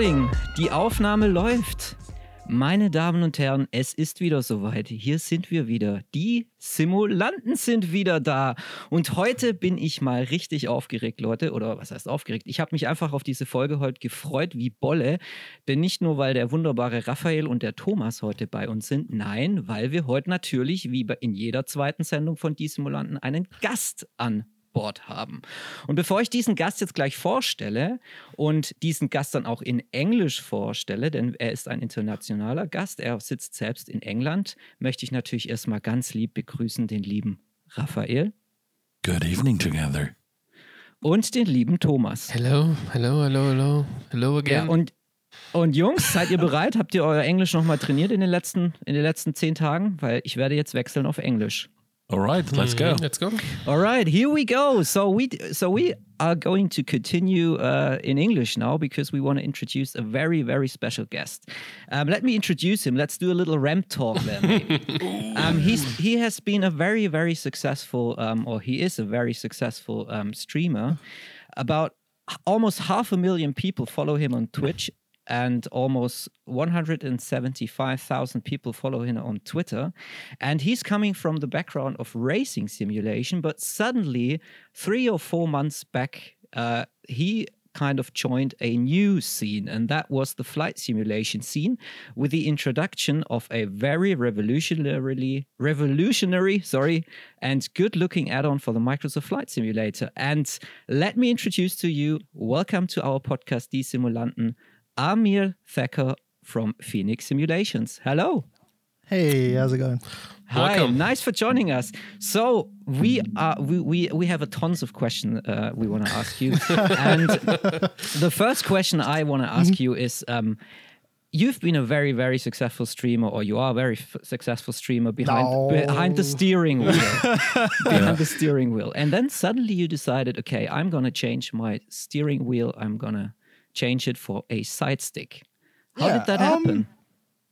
recording. Die Aufnahme läuft. Meine Damen und Herren, es ist wieder soweit. Hier sind wir wieder. Die Simulanten sind wieder da. Und heute bin ich mal richtig aufgeregt, Leute. Oder was heißt aufgeregt? Ich habe mich einfach auf diese Folge heute gefreut wie Bolle. Denn nicht nur, weil der wunderbare Raphael und der Thomas heute bei uns sind. Nein, weil wir heute natürlich, wie in jeder zweiten Sendung von Die Simulanten, einen Gast an Bord haben. Und bevor ich diesen Gast jetzt gleich vorstelle und diesen Gast dann auch in Englisch vorstelle, denn er ist ein internationaler Gast, er sitzt selbst in England, möchte ich natürlich erstmal ganz lieb begrüßen den lieben Raphael. Good evening together. Und den lieben Thomas. Hello, hello, hello, hello, hello again. Ja, und und Jungs, seid ihr bereit? Habt ihr euer Englisch nochmal trainiert in den, letzten, in den letzten zehn Tagen? Weil ich werde jetzt wechseln auf Englisch. All right, let's go. Let's go. All right, here we go. So we so we are going to continue uh, in English now because we want to introduce a very very special guest. Um, let me introduce him. Let's do a little ramp talk then. um, he's he has been a very very successful, um, or he is a very successful um, streamer. About almost half a million people follow him on Twitch and almost 175,000 people follow him on Twitter. And he's coming from the background of racing simulation, but suddenly, three or four months back, uh, he kind of joined a new scene, and that was the flight simulation scene with the introduction of a very revolutionarily revolutionary, sorry, and good-looking add-on for the Microsoft Flight Simulator. And let me introduce to you, welcome to our podcast, Die Simulanten, Amir Thacker from Fenix Simulations. Hello. Hey, how's it going? Hi, Welcome. nice for joining us. So we are we we, we have a tons of questions uh, we want to ask you, and the first question I want to ask you is. Um, You've been a very, very successful streamer, or you are a very f- successful streamer behind No. behind the steering wheel, behind the steering wheel, and then suddenly you decided, okay, I'm gonna change my steering wheel. I'm gonna change it for a side stick. How Yeah, did that um, happen?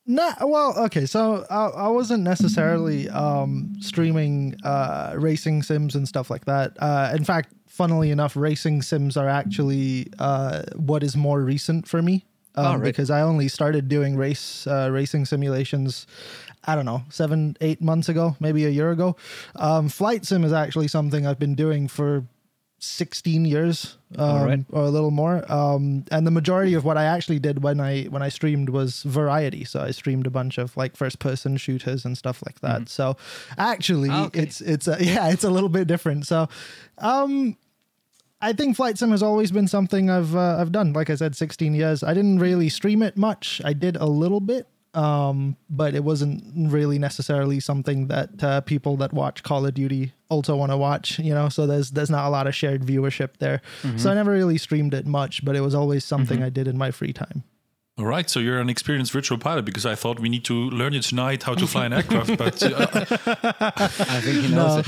Nah, well, okay, so I, I wasn't necessarily um, streaming uh, racing sims and stuff like that. Uh, in fact, funnily enough, racing sims are actually uh, what is more recent for me um, Oh, right. because I only started doing race uh, racing simulations. I don't know, seven, eight months ago, maybe a year ago. Um, flight sim is actually something I've been doing for 16 years um, right. or a little more um, and the majority of what i actually did when i when i streamed was variety so i streamed a bunch of like first person shooters and stuff like that so actually Ah, okay. it's it's a, yeah it's a little bit different so um I think flight sim has always been something I've uh, I've done. Like I said, 16 years. I didn't really stream it much. I did a little bit, um, but it wasn't really necessarily something that uh, people that watch Call of Duty also want to watch. You know, so there's there's not a lot of shared viewership there. So I never really streamed it much, but it was always something I did in my free time. All right, so you're an experienced virtual pilot because I thought we need to learn you tonight how to fly an aircraft. But uh, I think he knows No. it.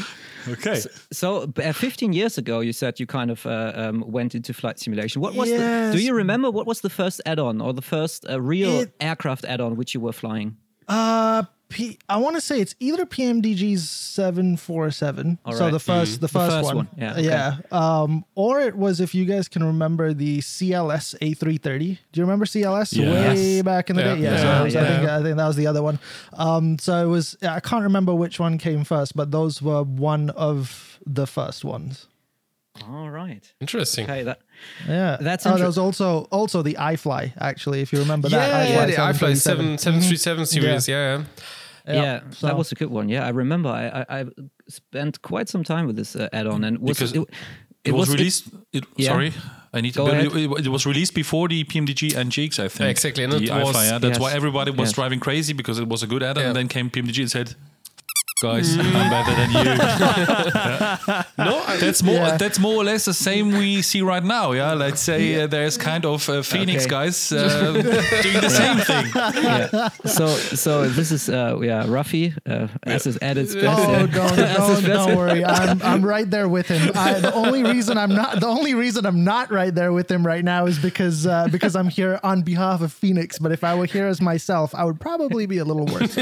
Okay, So, b- uh, 15 years ago, you said you kind of uh, um, went into flight simulation. What was the? Do you remember what was the first add-on or the first uh, real It- aircraft add-on which you were flying? Uh, P- I want to say it's either PMDG's seven four seven. All So the first, the first, first one, one, yeah, okay. yeah. Um, or it was if you guys can remember the CLS A three thirty. Do you remember CLS Yeah. way back in the Yeah. day? Yeah, Yeah, it was- I think I think that was the other one. Um, so it was I can't remember which one came first, but those were one of the first ones. All right. Interesting. Okay. That. Yeah, That's oh, inter- there was also also the iFly actually, if you remember Yeah, that. yeah, yeah, the iFly iFly 7 737 series. Yeah. yeah. Yeah, so- that was a good one. Yeah, I remember. I I, I spent quite some time with this uh, add-on, and was, Because it, it, was, released. It, Yeah. Sorry, I need to. Go but ahead. it, it was released before the PMDG NGX, I think. Exactly, and the it was- That's Yes. why everybody was Yes. driving crazy because it was a good add-on. Yeah. And then came PMDG and said, "Guys, I'm better than you." No, I, That's more. Yeah. That's more or less the same we see right now. Yeah, let's say uh, there's kind of uh, Fenix Okay. guys uh, doing the same thing. yeah. So so this is uh yeah Ruffy uh, as is at its best. Oh, yeah. don't, don't, don't worry. I'm, I'm right there with him. I, the only reason I'm not the only reason I'm not right there with him right now is because uh, because I'm here on behalf of Fenix. But if I were here as myself, I would probably be a little worse.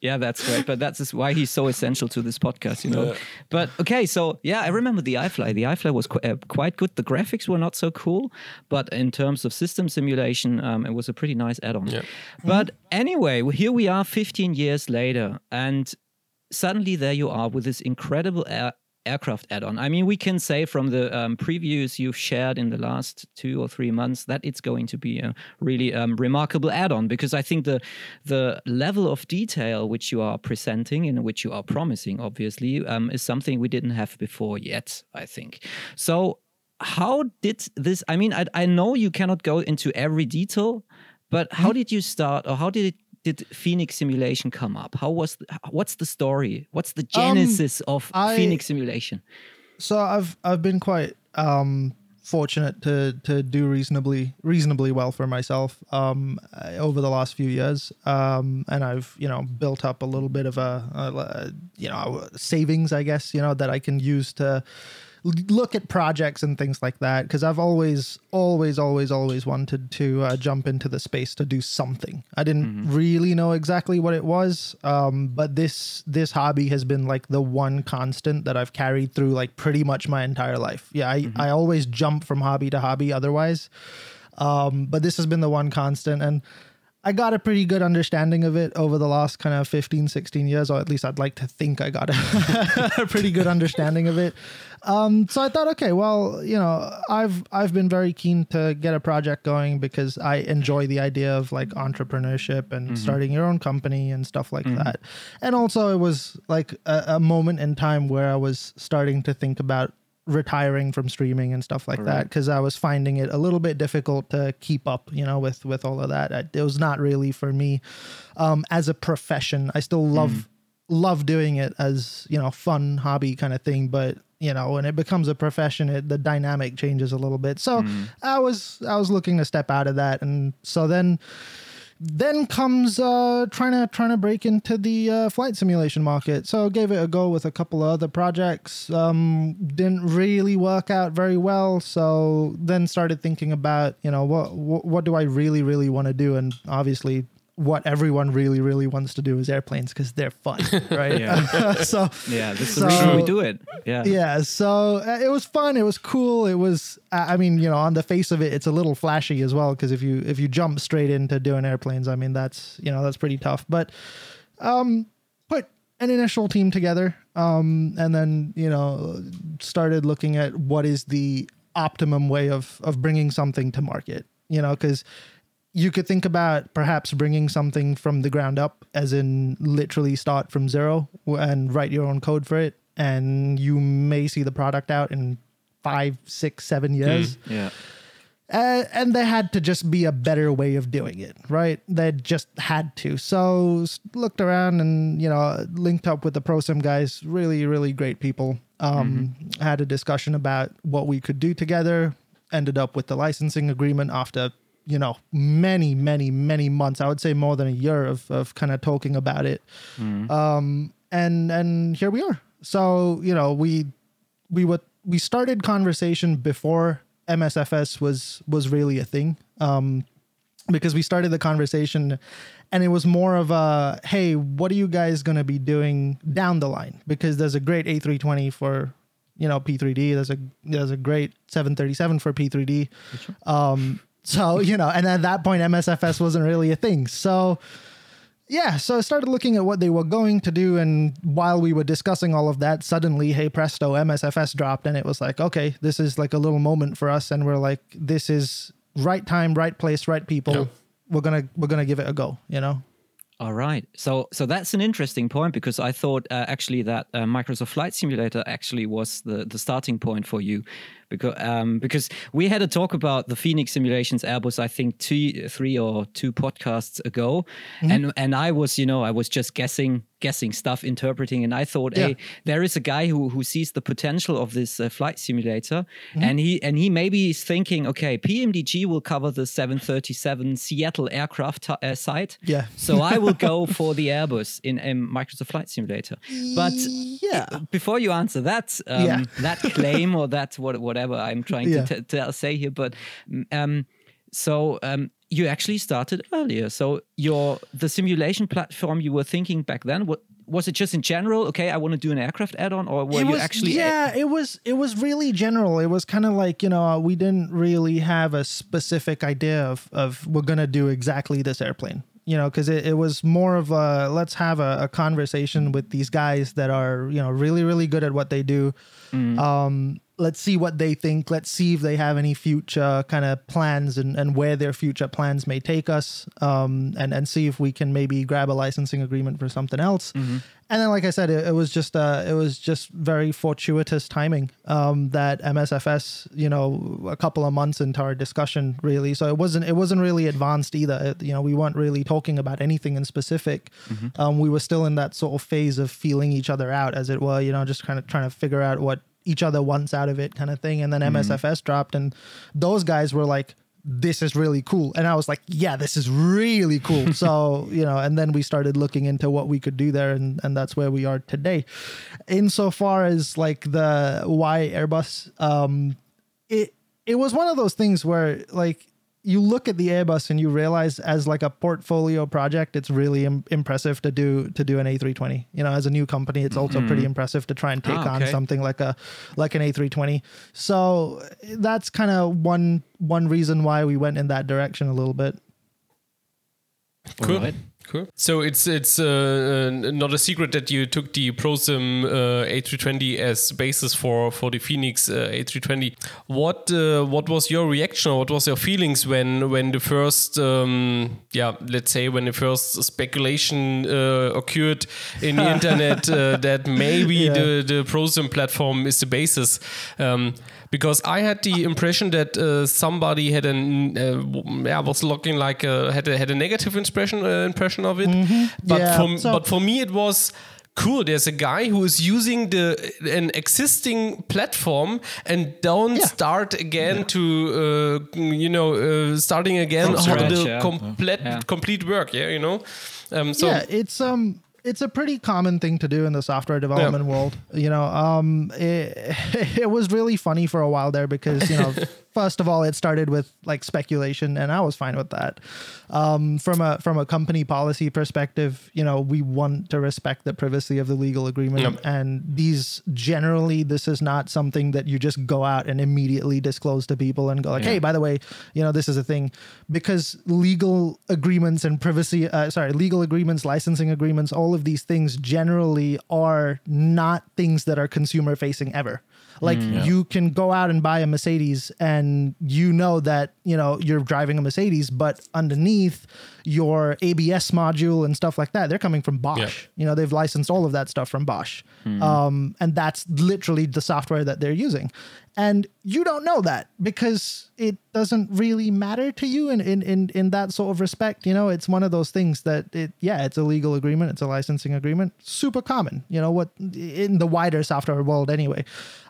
Yeah, that's right? But that's why he's so essential to this podcast, you know. Yeah. But okay, so yeah, I remember the iFly. The iFly was qu- uh, quite good. The graphics were not so cool, but in terms of system simulation, um, it was a pretty nice add-on. Yeah. But anyway, here we are, 15 years later, and suddenly there you are with this incredible air, aircraft add-on. I mean, we can say from the um, previews you've shared in the last two or three months that it's going to be a really um, remarkable add-on because I think the the level of detail which you are presenting and which you are promising, obviously, um, is something we didn't have before yet. I think so. How did this? I mean, I, I know you cannot go into every detail, but how did you start, or how did it? Did Fenix Simulation come up? How was? The, what's the story? What's the genesis of I- Fenix Simulation? so I've I've been quite um, fortunate to to do reasonably reasonably well for myself um, uh, over the last few years, um, and I've you know built up a little bit of a, a you know savings, I guess you know that I can use to look at projects and things like that because I've always always always always wanted to uh, jump into the space to do something. I didn't really know exactly what it was, um, but this this hobby has been like the one constant that I've carried through like pretty much my entire life. Yeah, I, I always jump from hobby to hobby otherwise. Um, but this has been the one constant and I got a pretty good understanding of it over the last kind of 15, 16 years, or at least I'd like to think I got a, a pretty good understanding of it. Um, so I thought, okay, well, you know, I've I've been very keen to get a project going because I enjoy the idea of like entrepreneurship and starting your own company and stuff like that. And also, it was like a, a moment in time where I was starting to think about retiring from streaming and stuff like that because I was finding it a little bit difficult to keep up, you know, with with all of that. It was not really for me um, as a profession. I still love love doing it as you know fun hobby kind of thing, but you know when it becomes a profession, it, the dynamic changes a little bit. So I was I was looking to step out of that, and so then then comes uh, trying to trying to break into the uh, flight simulation market. So gave it a go with a couple of other projects. Um, didn't really work out very well. So then started thinking about you know what what, what do I really really want to do, and obviously. What everyone really, really wants to do is airplanes because they're fun, right? yeah so, Yeah, that's So- the reason we do it. Yeah. yeah so uh, it was fun it was cool it was i I mean you know on the face of it it's a little flashy as well because if you if you jump straight into doing airplanes i mean that's you know that's pretty tough but um put an initial team together um and then you know started looking at what is the optimum way of of bringing something to market you know because you could think about perhaps bringing something from the ground up, as in literally start from zero and write your own code for it, and you may see the product out in five, six, seven years. Yeah. Uh, and there had to just be a better way of doing it, right? They just had to. So looked around and you know linked up with the ProSim guys, really, really great people. Um, Had a discussion about what we could do together. Ended up with the licensing agreement after you know many, many, many months. I would say more than a year of of kind of talking about it. Um, and and here we are. So you know we we would we started conversation before MSFS was was really a thing. Um, because we started the conversation and it was more of a hey, what are you guys going to be doing down the line? Because there's a great A320 for you know P3D. There's a there's a great 737 for P3D. Um, so you know, and at that point, MSFS wasn't really a thing. So yeah, so I started looking at what they were going to do, and while we were discussing all of that, suddenly, hey presto, MSFS dropped, and it was like, okay, this is like a little moment for us, and we're like, this is right time, right place, right people. We're gonna we're gonna give it a go, you know. All right. So so that's an interesting point because I thought uh, actually that uh, Microsoft Flight Simulator actually was the, the starting point for you because um, because we had a talk about the Fenix Simulations Airbus I think two three or two podcasts ago and and I was you know I was just guessing guessing stuff interpreting and I thought Yeah. hey there is a guy who who sees the potential of this uh, flight simulator and he and he maybe is thinking okay PMDG will cover the 737 Seattle aircraft t- uh, site Yeah. so I will go for the Airbus in um, Microsoft Flight Simulator. But yeah, before you answer that, um, Yeah. that claim or that what what, whatever I'm trying Yeah. to t- tell say here, but um, so um, you actually started earlier. So your the simulation platform you were thinking back then, what was it just in general? Okay, I want to do an aircraft add-on, or were it you was, actually? yeah it was it was really general it was kind of like you know we didn't really have a specific idea of of we're gonna do exactly this airplane you know because it, it was more of a let's have a, a conversation with these guys that are you know really really good at what they do um let's see what they think. Let's see if they have any future kind of plans and, and where their future plans may take us um and and see if we can maybe grab a licensing agreement for something else. And then like i said it, it was just uh it was just very fortuitous timing um that msfs you know a couple of months into our discussion really. So it wasn't it wasn't really advanced either. It- you know we weren't really talking about anything in specific. Um we were still in that sort of phase of feeling each other out as it were you know just kind of trying to figure out what each other once out of it kind of thing and then msfs dropped and those guys were like this is really cool. And i was like yeah this is really cool. So you know and then we started looking into what we could do there and and that's where we are today. Insofar as like the why airbus um it it was one of those things where like you look at the Airbus and you realize as like a portfolio project, it's really Im- impressive to do to do an A320. You know, as a new company, it's also pretty impressive to try and take Ah, on something like a like an A320. So that's kind of one one reason why we went in that direction a little bit. Cool. Alright. Cool. So it's it's uh, uh, not a secret that you took the ProSim uh, A320 as basis for for the Fenix uh, A320. What uh, what was your reaction? Or what was your feelings when when the first um, yeah let's say when the first speculation uh, occurred in the internet uh, that maybe Yeah. the the ProSim platform is the basis? Um, because I had the impression that uh, somebody had an uh, yeah was looking like uh, had a, had a negative impression uh, impression of it, but Mm-hmm. Yeah, for so- but for me it was cool. There's a guy who is using the an existing platform and don't Yeah. start again to uh, you know uh, starting again From how scratch, the yeah. complete Yeah. complete work. Yeah, you know. Um, so yeah, it's um it's a pretty common thing to do in the software development world. You know, um it, it was really funny for a while there because, you know, first of all it started with like speculation and I was fine with that. Um from a from a company policy perspective, you know, we want to respect the privacy of the legal agreement Yep. and these generally this is not something that you just go out and immediately disclose to people and go like, Yeah. "Hey, by the way, you know, this is a thing because legal agreements and privacy, uh, sorry, legal agreements, licensing agreements, all of these things generally are not things that are consumer facing ever. Like you can go out and buy a Mercedes and you know that, you know, you're driving a Mercedes, but underneath your ABS module and stuff like that, they're coming from Bosch. Yeah. You know, they've licensed all of that stuff from Bosch. Um, and that's literally the software that they're using. And you don't know that because it doesn't really matter to you in, in, in, in that sort of respect. You know, it's one of those things that it, yeah, it's a legal agreement, it's a licensing agreement, super common, you know, what in the wider software world anyway.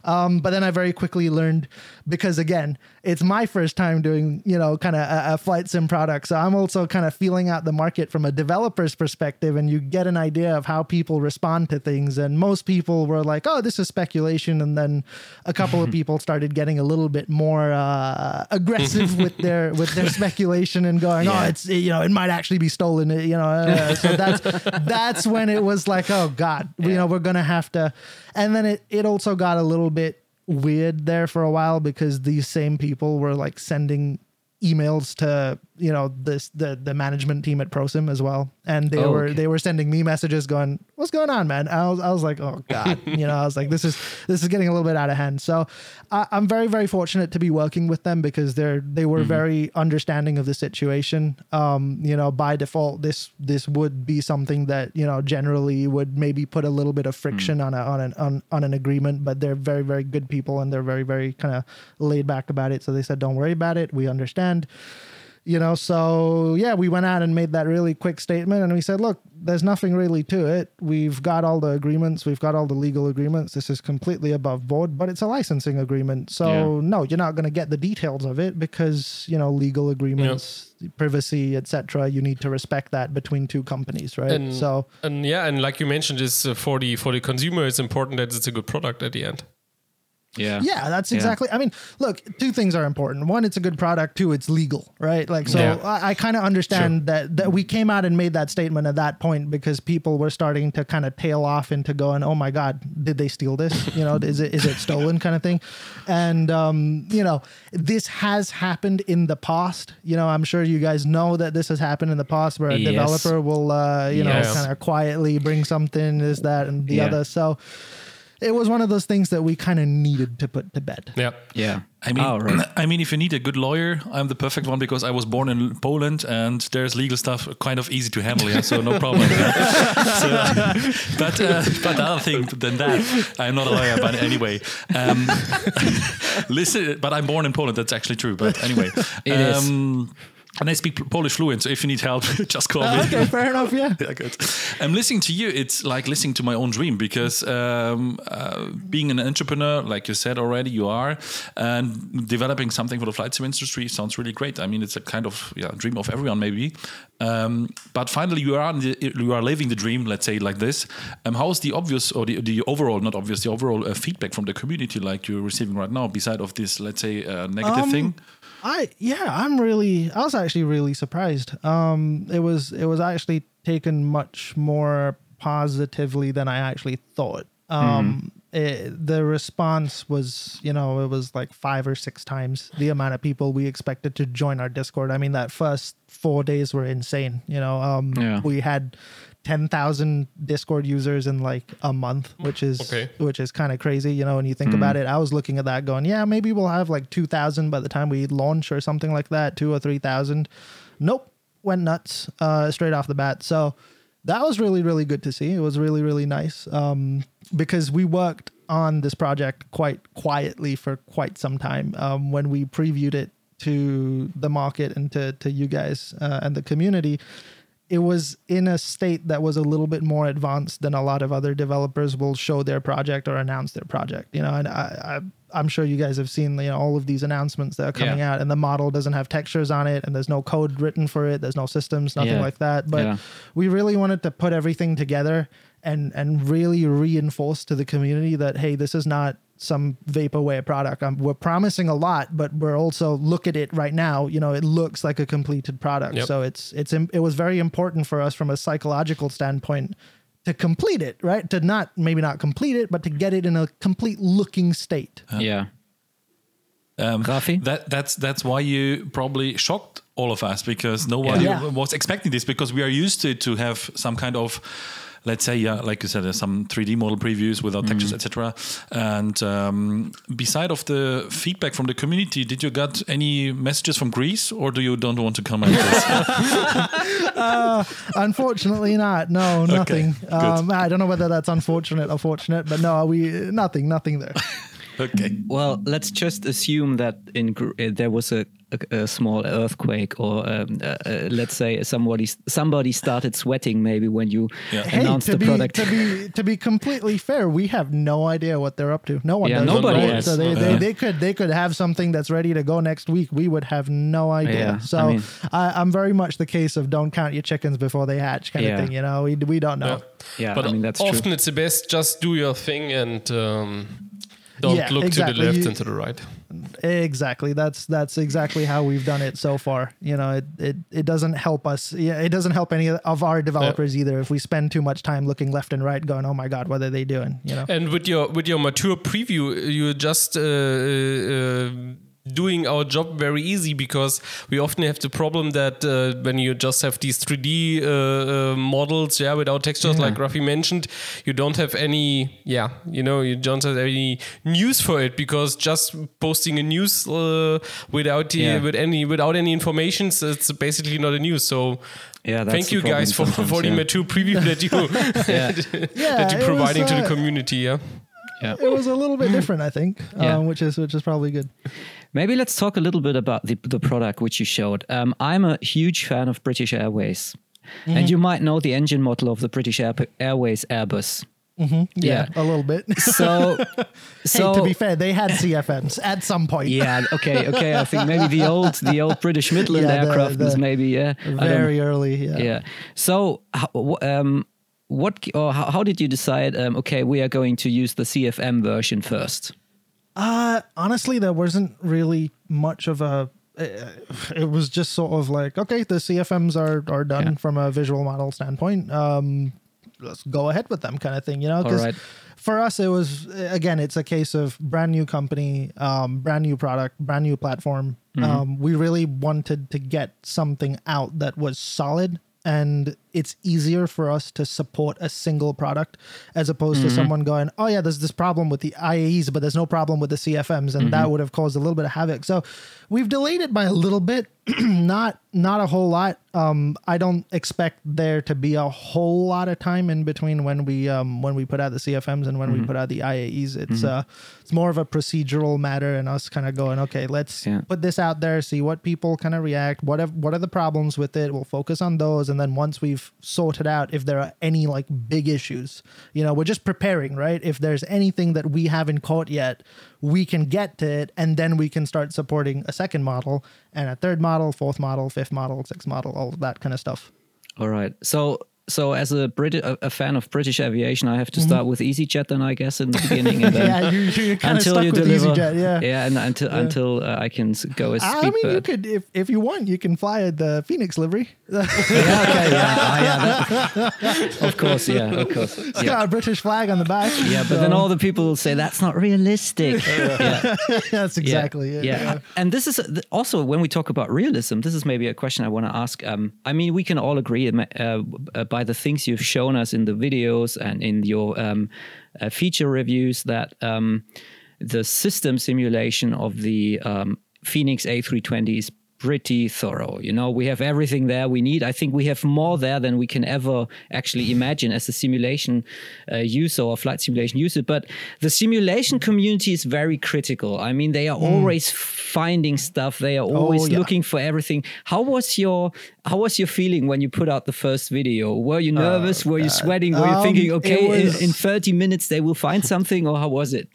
Um, but then I very quickly learned because again, it's my first time doing, you know, kind of a, a flight sim product. So I'm also kind of feeling out the market from a developer's perspective and you get an idea of how people respond to things. And most people were like, oh, this is speculation. And then a couple of people started getting a little bit more uh, aggressive with their with their speculation and going, oh, it's you know, it might actually be stolen. You know, uh, so that's that's when it was like, oh God, you know, we're gonna have to. And then it it also got a little bit weird there for a while because these same people were like sending emails to you know this the the management team at prosim as well. And they Oh, were okay. they were sending me messages going what's going on man? I was, I was like oh god. You know i was like this is this is getting a little bit out of hand. So I, i'm very very fortunate to be working with them because they're they were very understanding of the situation. Um you know by default this this would be something that you know generally would maybe put a little bit of friction on a on an on, on an agreement but they're very very good people and they're very very kind of laid back about it. So they said don't worry about it. We understand you know so yeah we went out and made that really quick statement. And we said look there's nothing really to it. We've got all the agreements. We've got all the legal agreements. This is completely above board but it's a licensing agreement. So Yeah. no you're not going to get the details of it because you know legal agreements privacy etc you need to respect that between two companies right? And so and yeah, and like you mentioned, is uh, for the for the consumer, it's important that it's a good product at the end. Yeah. Yeah, that's Yeah. exactly. I mean, look, two things are important. One, it's a good product. Two, it's legal, right? Like, so Yeah. I, I kind of understand that that we came out and made that statement at that point because people were starting to kind of tail off into going, "Oh my God, did they steal this? You know, is it is it stolen?" kind of thing. And um, you know, this has happened in the past. You know, I'm sure you guys know that this has happened in the past where a Yes. developer will, uh, you know, kind of quietly bring something, is that, and the Yeah. other. So. It was one of those things that we kind of needed to put to bed. Yeah. Yeah. I mean, Oh, right. I mean, if you need a good lawyer, I'm the perfect one because I was born in Poland and there's legal stuff kind of easy to handle. Yeah, so no problem. yeah. So, but uh, but the other thing than that, I'm not a lawyer, but anyway, um, listen. But I'm born in Poland. That's actually true. But anyway, It is. And I speak Polish fluent, so if you need help, just call me. Okay, fair enough. Yeah. yeah, good. I'm listening to you. It's like listening to my own dream because um, uh, being an entrepreneur, like you said already, you are, and developing something for the flight sim industry sounds really great. I mean, it's a kind of yeah, dream of everyone, maybe. Um, but finally, you are the, you are living the dream. Let's say like this. Um, how is the obvious or the, the overall, not obvious, the overall uh, feedback from the community like you're receiving right now, beside of this, let's say, uh, negative Um, thing? I yeah, I'm really I was actually really surprised. Um it was it was actually taken much more positively than I actually thought. Um it, the response was, you know, it was like 5 or 6 times the amount of people we expected to join our Discord. I mean that first 4 days were insane, you know. Um Yeah. we had 10,000 Discord users in like a month, which is Okay. which is kind of crazy, you know, when you think about it. I was looking at that going, yeah, maybe we'll have like 2,000 by the time we launch or something like that, 2 or 3,000. Nope, went nuts uh, straight off the bat. So that was really really good to see. It was really really nice um, because we worked on this project quite quietly for quite some time. Um, when we previewed it to the market and to to you guys uh, and the community, it was in a state that was a little bit more advanced than a lot of other developers will show their project or announce their project. You know, and I, I I'm sure you guys have seen you know all of these announcements that are coming Yeah. out, and the model doesn't have textures on it, and there's no code written for it, there's no systems, nothing Yeah. like that. But Yeah. we really wanted to put everything together and and really reinforce to the community that hey, this is not some vaporware product. Um, we're promising a lot, but we're also look at it right now. You know, it looks like a completed product. Yep. So it's it's it was very important for us from a psychological standpoint to complete it, right? To not maybe not complete it, but to get it in a complete looking state. Yeah. Um, Rafi? That that's that's why you probably shocked all of us because no one Yeah. was expecting this because we are used to to have some kind of let's say yeah like you said uh, some 3d model previews without Mm-hmm. textures etc and um, beside of the feedback from the community did you get any messages from greece or do you don't want to comment this Unfortunately, not. No, nothing. good. Um, I don't know whether that's unfortunate or fortunate, but no, we nothing, nothing there. Okay Well, let's just assume that in uh, there was a, a, a small earthquake, or um, uh, uh, let's say somebody somebody started sweating maybe when you Yeah. Announced to the be product. to be to be completely fair, we have no idea what they're up to. No one Yeah, does. nobody right? So they, Yeah. they, they could they could have something that's ready to go next week. We would have no idea. Yeah, I so mean- I, I'm very much the case of don't count your chickens before they hatch kind Yeah. of thing. You know, we we don't know. yeah, but I mean that's often true. it's the best. Just do your thing and um, don't Yeah, look to exactly. the left You- and to the right. Exactly. That's that's exactly how we've done it so far. You know, it it, it doesn't help us. Yeah, it doesn't help any of our developers either if we spend too much time looking left and right, going, "Oh my God, what are they doing?" You know. And with your with your mature preview, you're just uh, uh, doing our job very easy because we often have the problem that uh, when you just have these 3D uh, uh, models, yeah, without textures, like Rafi mentioned, you don't have any, yeah, you know, you don't have any news for it because just posting a news uh, without the, Yeah. with any without any information, it's basically not a news. So. Yeah, that's Thank you guys for, problem for the sometimes, mature preview that you yeah. that you're providing was, to the uh, community. Yeah. yeah. It was a little bit different, I think, Yeah. um, which is which is probably good. Maybe let's talk a little bit about the, the product which you showed. Um, I'm a huge fan of British Airways. Mm-hmm. And you might know the engine model of the British Air- Airways Airbus. Yeah, Yeah. a little bit. So, so hey, to be fair, they had CFMs at some point. yeah, okay, okay. I think maybe the old the old British Midland Yeah, the- aircraft was maybe yeah. Very early. Yeah. yeah. So, how, um, what or how, how did you decide? Um, okay, we are going to use the CFM version first. Uh, honestly, there wasn't really much of a. uh, It was just sort of like, okay, the CFMs are are done Yeah. from a visual model standpoint. Um, let's go ahead with them, kind of thing, you know. 'Cause right. For us, it was again, it's a case of brand new company, um, brand new product, brand new platform. Um, we really wanted to get something out that was solid and it's easier for us to support a single product as opposed to someone going, oh yeah, there's this problem with the IAEs, but there's no problem with the CFMs, and that would have caused a little bit of havoc. So we've delayed it by a little bit, not not a whole lot. Um, I don't expect there to be a whole lot of time in between when we um, when we put out the CFMs and when we put out the IAEs. It's uh, it's more of a procedural matter, and us kind of going, okay, let's Yeah. put this out there, see what people kind of react. What have, what are the problems with it? We'll focus on those, and then once we've sorted out if there are any like big issues, you know, we're just preparing, right? If there's anything that we haven't caught yet, we can get to it, and then we can start supporting a second model and a third model, fourth model, fifth model, sixth model, all that kind of stuff. All right. So so as a Brit a, a fan of British aviation, I have to start with EasyJet then I guess in the beginning and then yeah, you, you're kind of until stuck you with deliver. EasyJet, yeah. Yeah, and until until uh, I can go as I mean, you could, if, if you want, you can fly the Fenix livery. yeah, okay, yeah, ah, yeah, that- of course, yeah, of course, It's yeah. got a British flag on the back. Yeah, but then all the people will say that's not realistic. yeah, That's exactly yeah, it. Yeah. And this is also when we talk about realism. This is maybe a question I want to ask. Um, I mean, we can all agree uh, uh, by the things you've shown us in the videos and in your um, uh, feature reviews that um, the system simulation of the um, Fenix A320 is pretty thorough. You know, we have everything there we need. I think we have more there than we can ever actually imagine as a simulation uh, user or flight simulation user. But the simulation community is very critical. I mean, they are always finding stuff. They are always yeah. looking for everything. How was your How was your feeling when you put out the first video? Were you nervous? Were you sweating? Were you Um, thinking, okay, was- in, in 30 minutes they will find something, or how was it?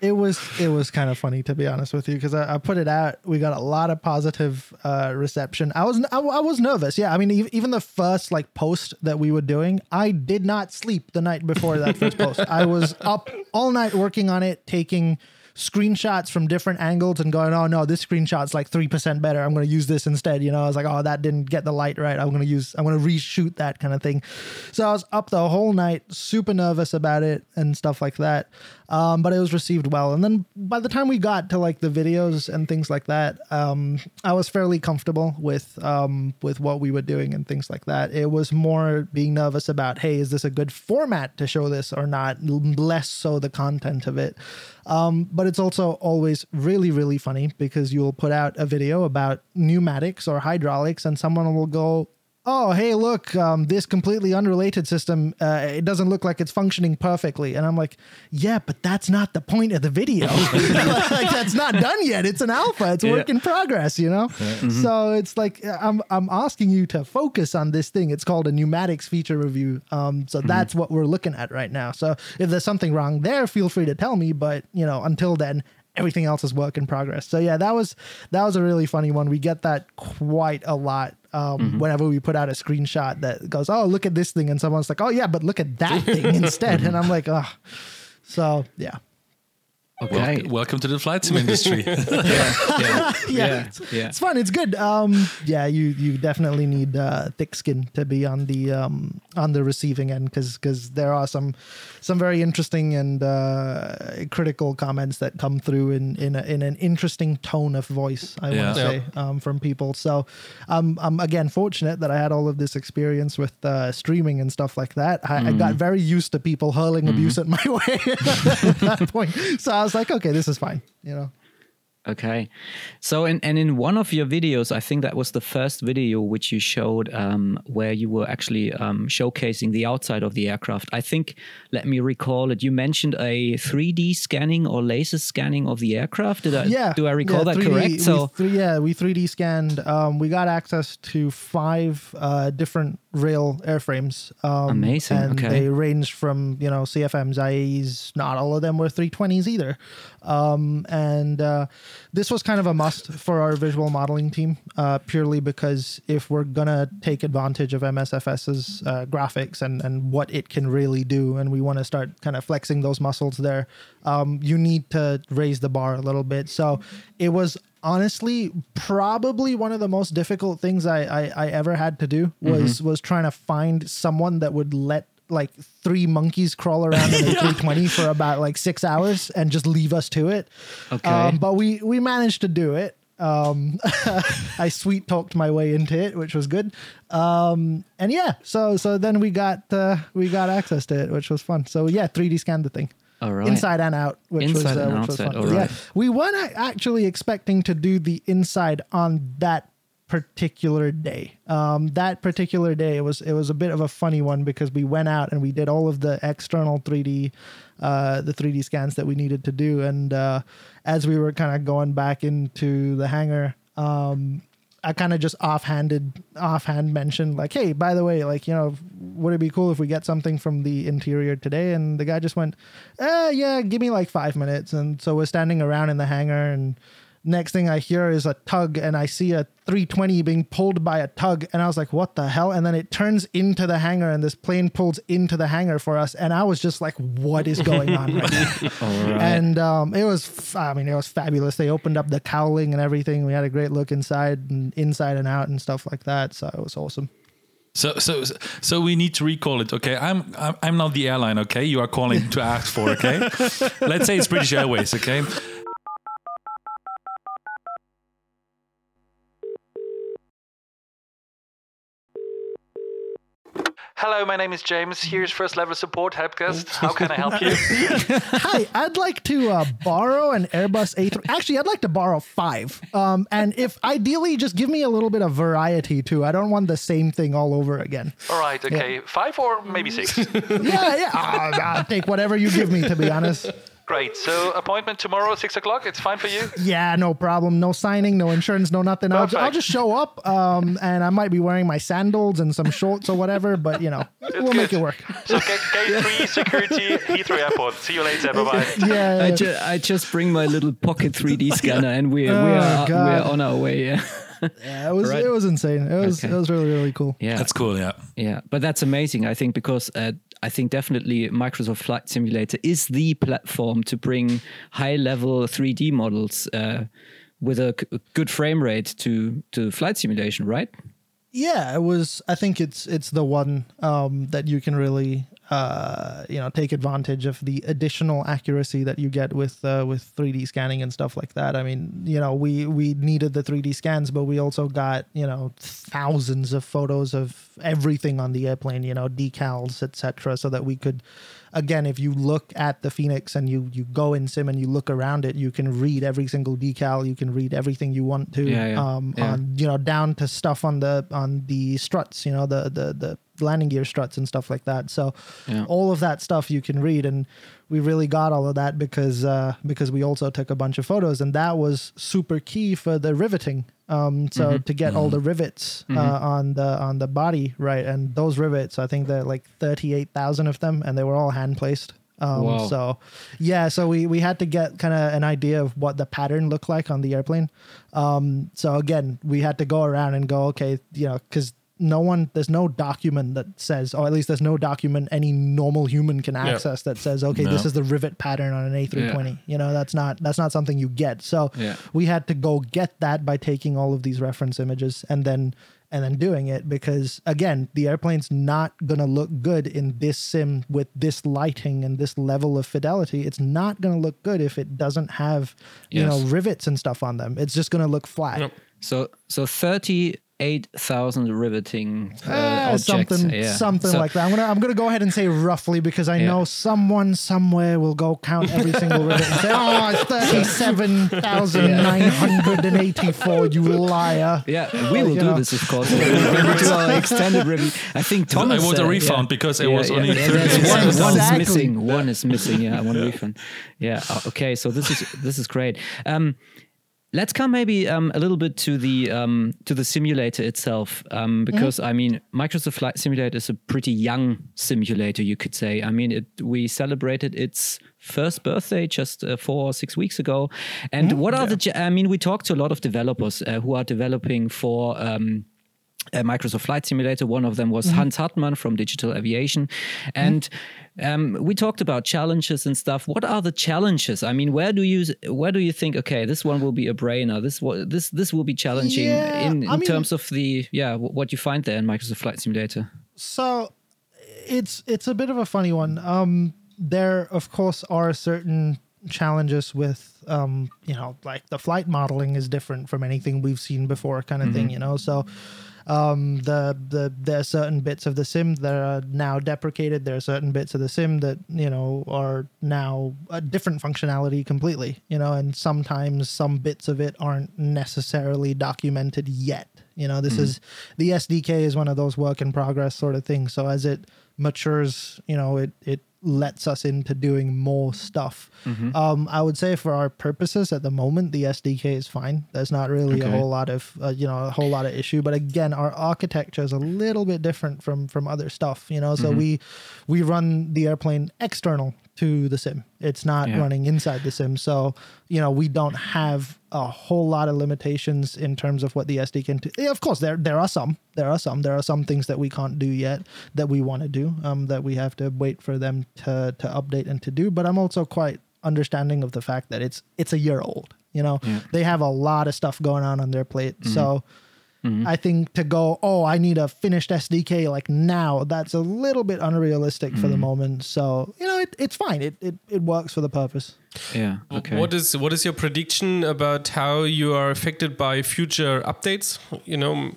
It was it was kind of funny to be honest with you because I, I put it out we got a lot of positive uh reception. I was I, I was nervous yeah i mean ev- even the first like post that we were doing i did not sleep the night before that first post. I was up all night working on it taking screenshots from different angles and going oh no this screenshot's like 3% better. I'm going to use this instead you know? I was like oh that didn't get the light right. I'm going to use i'm going to reshoot that kind of thing. So i was up the whole night super nervous about it and stuff like that um, but it was received well. And then by the time we got to like the videos and things like that um, i was fairly comfortable with um, with what we were doing and things like that. It was more being nervous about hey is this a good format to show this or not? Less so the content of it. Um, but it's also always really really funny because you'll put out a video about pneumatics or hydraulics and someone will go oh hey look um, this completely unrelated system uh, it doesn't look like it's functioning perfectly. And i'm like yeah but that's not the point of the video. Like that's not done yet. It's an alpha. It's work in progress you know? So it's like I'm, I'm asking you to focus on this thing. It's called a pneumatics feature review. Um, so that's what we're looking at right now. So if there's something wrong there feel free to tell me. But you know until then everything else is work in progress. So yeah, that was that was a really funny one. We get that quite a lot. Um, Whenever we put out a screenshot that goes, "Oh, look at this thing," and someone's like, "Oh yeah, but look at that thing instead," and I'm like, "Oh." So yeah, Okay. Wel- welcome to the flight sim industry. yeah, yeah, yeah. it's fun. It's good. Um, yeah, you you definitely need uh, thick skin to be on the um, on the receiving end because because there are some some very interesting and uh, critical comments that come through in in, a, in an interesting tone of voice. I Yeah. want to Yeah. say um, from people. So um, I'm again fortunate that I had all of this experience with uh, streaming and stuff like that. I, I got very used to people hurling abuse at my way at that point. So I was like, okay, this is fine. You know. Okay. So, in, and in one of your videos, I think that was the first video which you showed um, where you were actually um, showcasing the outside of the aircraft. I think, let me recall it, you mentioned a 3D scanning or laser scanning of the aircraft. Did I, yeah do I recall yeah, that 3D correct? we So, yeah we 3d scanned um, we got access to five uh, different rail airframes. Um, Amazing, And okay. they range from you know CFMs, IAEs. Not all of them were 320s either. Um, and uh, this was kind of a must for our visual modeling team, uh, purely because if we're gonna take advantage of MSFS's uh, graphics and and what it can really do, and we want to start kind of flexing those muscles there, um, you need to raise the bar a little bit. So it was honestly probably one of the most difficult things I I, I ever had to do was was trying to find someone that would let like three monkeys crawl around in a 320 for about like six hours and just leave us to it. Okay. Um, but we we managed to do it. Um, I sweet talked my way into it, which was good. Um, and yeah, so so then we got uh, we got access to it, which was fun. So yeah, 3D scanned the thing. All right. Inside and out, which Inside was, uh, which was fun. Yeah, right. we weren't actually expecting to do the inside on that particular day. Um, that particular day, it was it was a bit of a funny one because we went out and we did all of the external 3D, uh, the 3D scans that we needed to do, and uh, as we were kind of going back into the hangar. Um, I kind of just offhanded, offhand mentioned like, "Hey, by the way, like, you know, would it be cool if we get something from the interior today?" And the guy just went, "Uh, yeah, give me like five minutes." And so we're standing around in the hangar, and next thing I hear is a tug, and I see a 320 being pulled by a tug, and I was like, "What the hell?" And then it turns into the hangar, and this plane pulls into the hangar for us, and I was just like, "What is going on right now?" Right. and um, it was f- i mean it was fabulous they opened up the cowling and everything we had a great look inside and inside and out and stuff like that so it was awesome So so so we need to recall it. Okay, I'm I'm, I'm not the airline. Okay, you are calling to ask for. Okay, let's say it's British Airways. Okay. Hello, my name is James. Here's first level support helpdesk. How can I help you? hi i'd like to uh, borrow an airbus a3 actually i'd like to borrow five um, and if ideally just give me a little bit of variety too i don't want the same thing all over again All right. Okay, five or maybe six. yeah yeah I'll, I'll take whatever you give me to be honest Great. So appointment tomorrow, six o'clock. It's fine for you. yeah no problem no signing no insurance no nothing I'll, I'll just show up um, and i might be wearing my sandals and some shorts or whatever but you know we'll make it work So gate, gate three security Heathrow Airport. See you later. Bye bye. yeah I, ju- I just bring my little pocket 3D scanner and we're, Oh, we're, God. we're on our way. Yeah. Yeah, it was Right. it was insane. It was Okay. it was really really cool. yeah. That's cool. Yeah. Yeah, but that's amazing. I think because uh, I think definitely Microsoft Flight Simulator is the platform to bring high-level 3D models uh, with a c- good frame rate to to flight simulation, right? Yeah, it was. I think it's it's the one um, that you can really uh, you know take advantage of the additional accuracy that you get with uh, with 3D scanning and stuff like that. I mean, you know, we we needed the 3D scans, but we also got you know thousands of photos of everything on the airplane. You know, decals, etc., so that we could. Again, if you look at the Fenix and you you go in sim and you look around it, you can read every single decal. You can read everything you want to. Yeah, yeah, Um, yeah. on you know down to stuff on the on the struts you know the the the landing gear struts and stuff like that so all of that stuff you can read and we really got all of that because uh because we also took a bunch of photos and that was super key for the riveting um so Mm-hmm. to get all the rivets uh, on the on the body right and those rivets i think there are like 38,000 of them and they were all hand placed um. So, yeah, so we, we had to get kind of an idea of what the pattern looked like on the airplane. Um, so again, we had to go around and go, okay, you know, because no one, there's no document that says, or at least there's no document any normal human can access that says, okay, this is the rivet pattern on an A320. You know, that's not that's not something you get. So Yeah. we had to go get that by taking all of these reference images and then and then doing it because again the airplane's not going to look good in this sim with this lighting and this level of fidelity it's not going to look good if it doesn't have you Yes. know rivets and stuff on them it's just going to look flat. So so 38,000 riveting uh, objects. something yeah. something So- like that. I'm gonna I'm gonna go ahead and say roughly because I Yeah. know someone somewhere will go count every single rivet and say, "Oh, it's thirty-seven thousand nine hundred and eighty-four. You liar!" Yeah, we will You do know. this, of course. When we do our extended review. I think Thomas. I want a uh, refund yeah. because it was only there's 38,000. one, one is missing. One is missing. Yeah, I want a refund. Yeah. uh, Okay. So this is this is great. Um, let's come maybe um, a little bit to the um, to the simulator itself, um, because I mean, Microsoft Flight Simulator is a pretty young simulator, you could say. I mean, it, we celebrated its first birthday just uh, four or six weeks ago. And what are the? I mean, we talked to a lot of developers uh, who are developing for. Um, uh, Microsoft Flight Simulator. One of them was Hans Hartmann from Digital Aviation, and um, we talked about challenges and stuff. What are the challenges? I mean, where do you where do you think? Okay, this one will be a brainer. This this this will be challenging Yeah, in, in I mean- terms of the yeah what you find there in Microsoft Flight Simulator. So it's it's a bit of a funny one. Um, there of course are certain challenges with um, you know like the flight modeling is different from anything we've seen before, kind of thing. You know, so um, the the there are certain bits of the sim that are now deprecated. There are certain bits of the sim that you know are now a different functionality completely. You know, and sometimes some bits of it aren't necessarily documented yet. You know, this is the SDK is one of those work in progress sort of things. So as it matures, you know, it it lets us into doing more stuff. Um, I would say for our purposes at the moment, the SDK is fine. There's not really a whole lot of uh, you know a whole lot of issue. But again, our architecture is a little bit different from from other stuff. You know, so we we run the airplane external to the sim. It's not Yeah. running inside the sim. So you know we don't have a whole lot of limitations in terms of what the SDK can do. Yeah, of course, there there are some. There are some. There are some things that we can't do yet that we want to do. Um, that we have to wait for them to to update and to do. But I'm also quite understanding of the fact that it's it's a year old. You know, they have a lot of stuff going on on their plate. So. I think to go, oh, I need a finished SDK like now, that's a little bit unrealistic for the moment. So, you know, it, it's fine. It, it it works for the purpose. Yeah. Okay. What is what is your prediction about how you are affected by future updates? You know,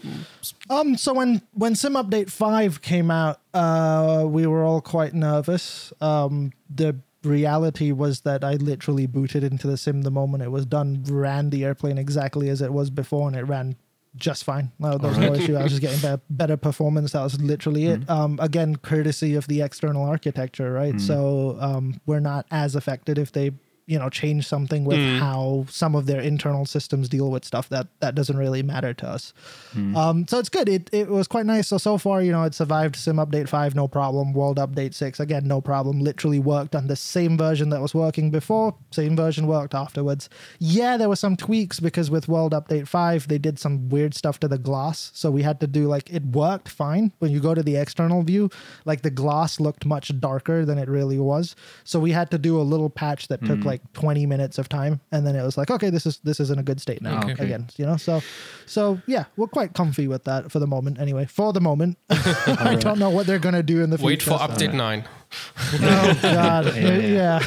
Um, so when when Sim Update Five came out, uh, we were all quite nervous. Um, the reality was that I literally booted into the sim the moment it was done, ran the airplane exactly as it was before, and it ran just fine. No, there was no issue. I was just getting better, better performance. That was literally it. Um, again, courtesy of the external architecture, right? So um, we're not as affected if they you know change something with hmm. how some of their internal systems deal with stuff that that doesn't really matter to us. Hmm. Um so it's good. It it was quite nice. So so far you know it survived sim update 5 no problem. World update 6 again no problem. Literally worked on the same version that was working before same version worked afterwards. Yeah there were some tweaks because with world update 5 they did some weird stuff to the glass. So we had to do like it worked fine. When you go to the external view like the glass looked much darker than it really was. So we had to do a little patch that took hmm. like 20 minutes of time and then it was like okay this is this is in a good state now Okay. again you know so so yeah we're quite comfy with that for the moment anyway for the moment i don't know what they're gonna do in the wait future for so- update nine. oh god yeah,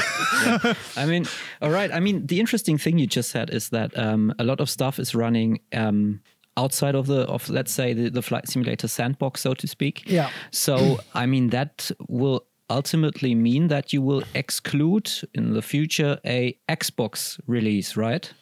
I mean, all right. I mean, the interesting thing you just said is that um, a lot of stuff is running um, outside of the of let's say the, the flight simulator sandbox, so to speak. Yeah. So I mean, that will ultimately mean that you will exclude in the future a Xbox release, right?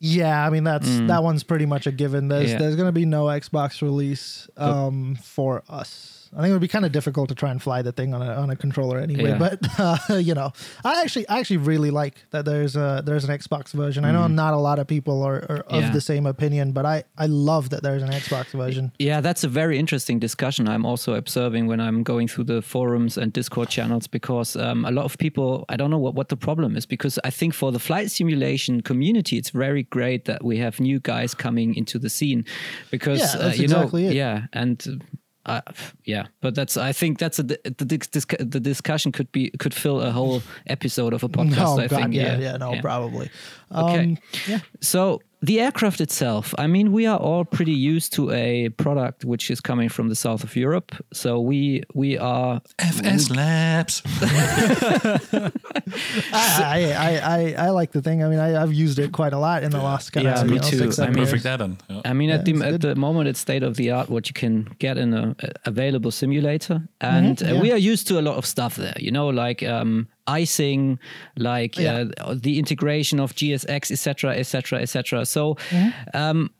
Yeah, I mean that's that one's pretty much a given. There's Yeah. there's gonna be no Xbox release um, for us. I think it would be kind of difficult to try and fly the thing on a on a controller anyway. Yeah. But uh, you know, I actually I actually really like that there's a there's an Xbox version. I know not a lot of people are, are of Yeah. the same opinion, but I I love that there's an Xbox version. Yeah, that's a very interesting discussion. I'm also observing when I'm going through the forums and Discord channels because um, a lot of people, I don't know what, what the problem is. Because I think for the flight simulation community, it's very great that we have new guys coming into the scene. Because, Yeah, uh, you exactly know, it. yeah. And. Uh, yeah, but that's. I think that's a the, dis- the discussion could be could fill a whole episode of a podcast. oh I god, think. yeah, yeah, no, probably. Okay. Um, yeah. So the aircraft itself, I mean, we are all pretty used to a product which is coming from the south of Europe. So we we are FS Labs. I, I, I, I like the thing. I mean, I, I've used it quite a lot in the last kind Yeah, of me too. I mean- years. Perfect add-on. Yeah. I mean, at the at good. the moment, it's state of the art what you can get in a, a available simulator, and uh, Mm-hmm. yeah. we are used to a lot of stuff there. You know, like um, icing, like Yeah. uh, the integration of GSX, etc., etc., etc. So. Mm-hmm. Um,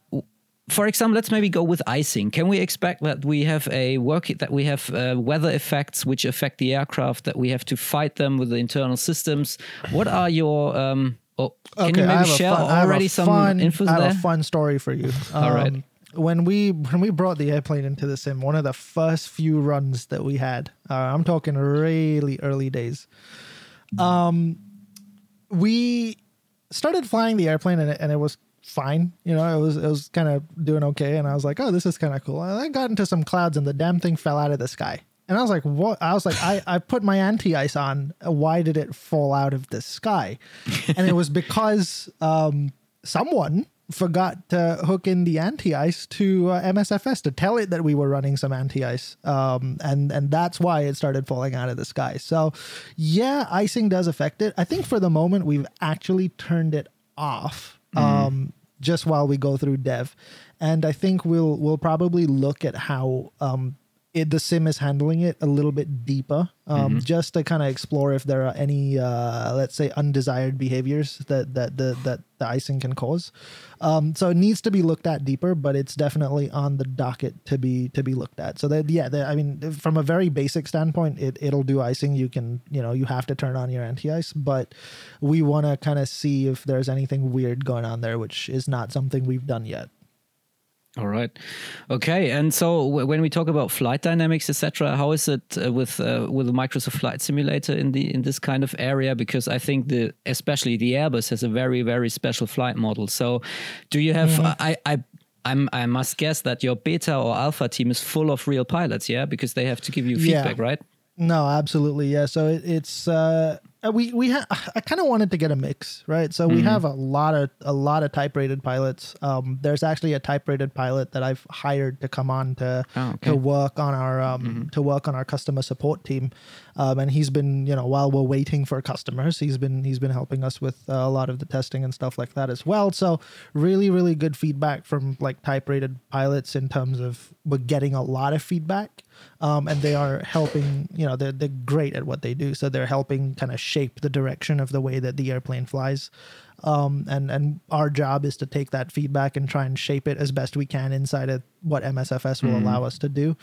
for example, let's maybe go with icing. Can we expect that we have a work that we have uh, weather effects which affect the aircraft that we have to fight them with the internal systems? What are your um, Oh, can Okay, you maybe share fun- I have a already some fun, info I have a fun story for you. All right. Um, When we when we brought the airplane into the sim, one of the first few runs that we had, uh, I'm talking really early days. Um, we started flying the airplane and it, and it was fine. You know, it was it was kind of doing okay, and I was like, oh, this is kind of cool. And I got into some clouds, and the damn thing fell out of the sky. And I was like, what? I was like, I, I put my anti ice on. Why did it fall out of the sky? And it was because um, someone forgot to hook in the anti ice to uh, MSFS to tell it that we were running some anti ice. Um, and, and that's why it started falling out of the sky. So, yeah, icing does affect it. I think for the moment, we've actually turned it off. Um, just while we go through dev, and I think we'll we'll probably look at how um, it, the sim is handling it a little bit deeper, um, just to kind of explore if there are any, uh, let's say, undesired behaviors that that the that the icing can cause. Um, so it needs to be looked at deeper, but it's definitely on the docket to be to be looked at. So that yeah, I mean, from a very basic standpoint, it it'll do icing. You can you know you have to turn on your anti ice, but we want to kind of see if there's anything weird going on there, which is not something we've done yet. All right. Okay. And so w- when we talk about flight dynamics, etc., how is it uh, with uh, with the Microsoft Flight Simulator in the in this kind of area? Because I think the especially the Airbus has a very very special flight model. So, do you have? I I. I'm, I must guess that your beta or alpha team is full of real pilots, yeah, because they have to give you Yeah. feedback, right? No, absolutely, yeah. So it, it's uh, uh, we we ha- I kind of wanted to get a mix, right? So we have a lot of a lot of type rated pilots. Um, there's actually a type rated pilot that I've hired to come on to Oh, okay. to work on our um to work on our customer support team, um, and he's been you know while we're waiting for customers, he's been he's been helping us with uh, a lot of the testing and stuff like that as well. So really really good feedback from like type rated pilots in terms of we're getting a lot of feedback um, and they are helping you know they're, they're great at what they do. So they're helping kind of shape the direction of the way that the airplane flies. Um, and and our job is to take that feedback and try and shape it as best we can inside of what msfs will allow us to do.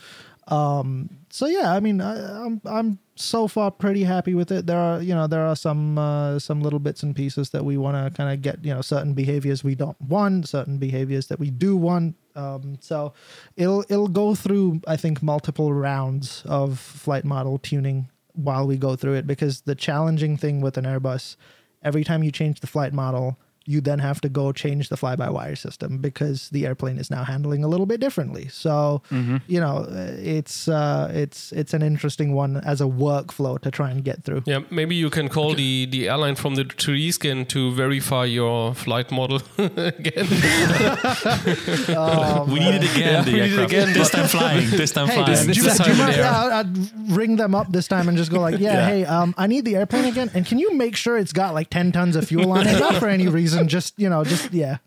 Um, so yeah i mean I, i'm i'm so far pretty happy with it. There are you know there are some uh, some little bits and pieces that we want to kind of get you know certain behaviors we don't want certain behaviors that we do want um, so it'll it'll go through I think multiple rounds of flight model tuning while we go through it because the challenging thing with an Airbus, every time you change the flight model, you then have to go change the fly-by-wire system because the airplane is now handling a little bit differently. So you know it's uh, it's it's an interesting one as a workflow to try and get through. Yeah, maybe you can call the, the airline from the tree scan to verify your flight model again. we need it again. the we need it again, This time flying. This time Hey, flying. do, this you, time do you in mind- yeah, I'd ring them up this time and just go like, yeah, Yeah. hey, um, I need the airplane again, and can you make sure it's got like ten tons of fuel on it? Not for any reason, just you know, just yeah.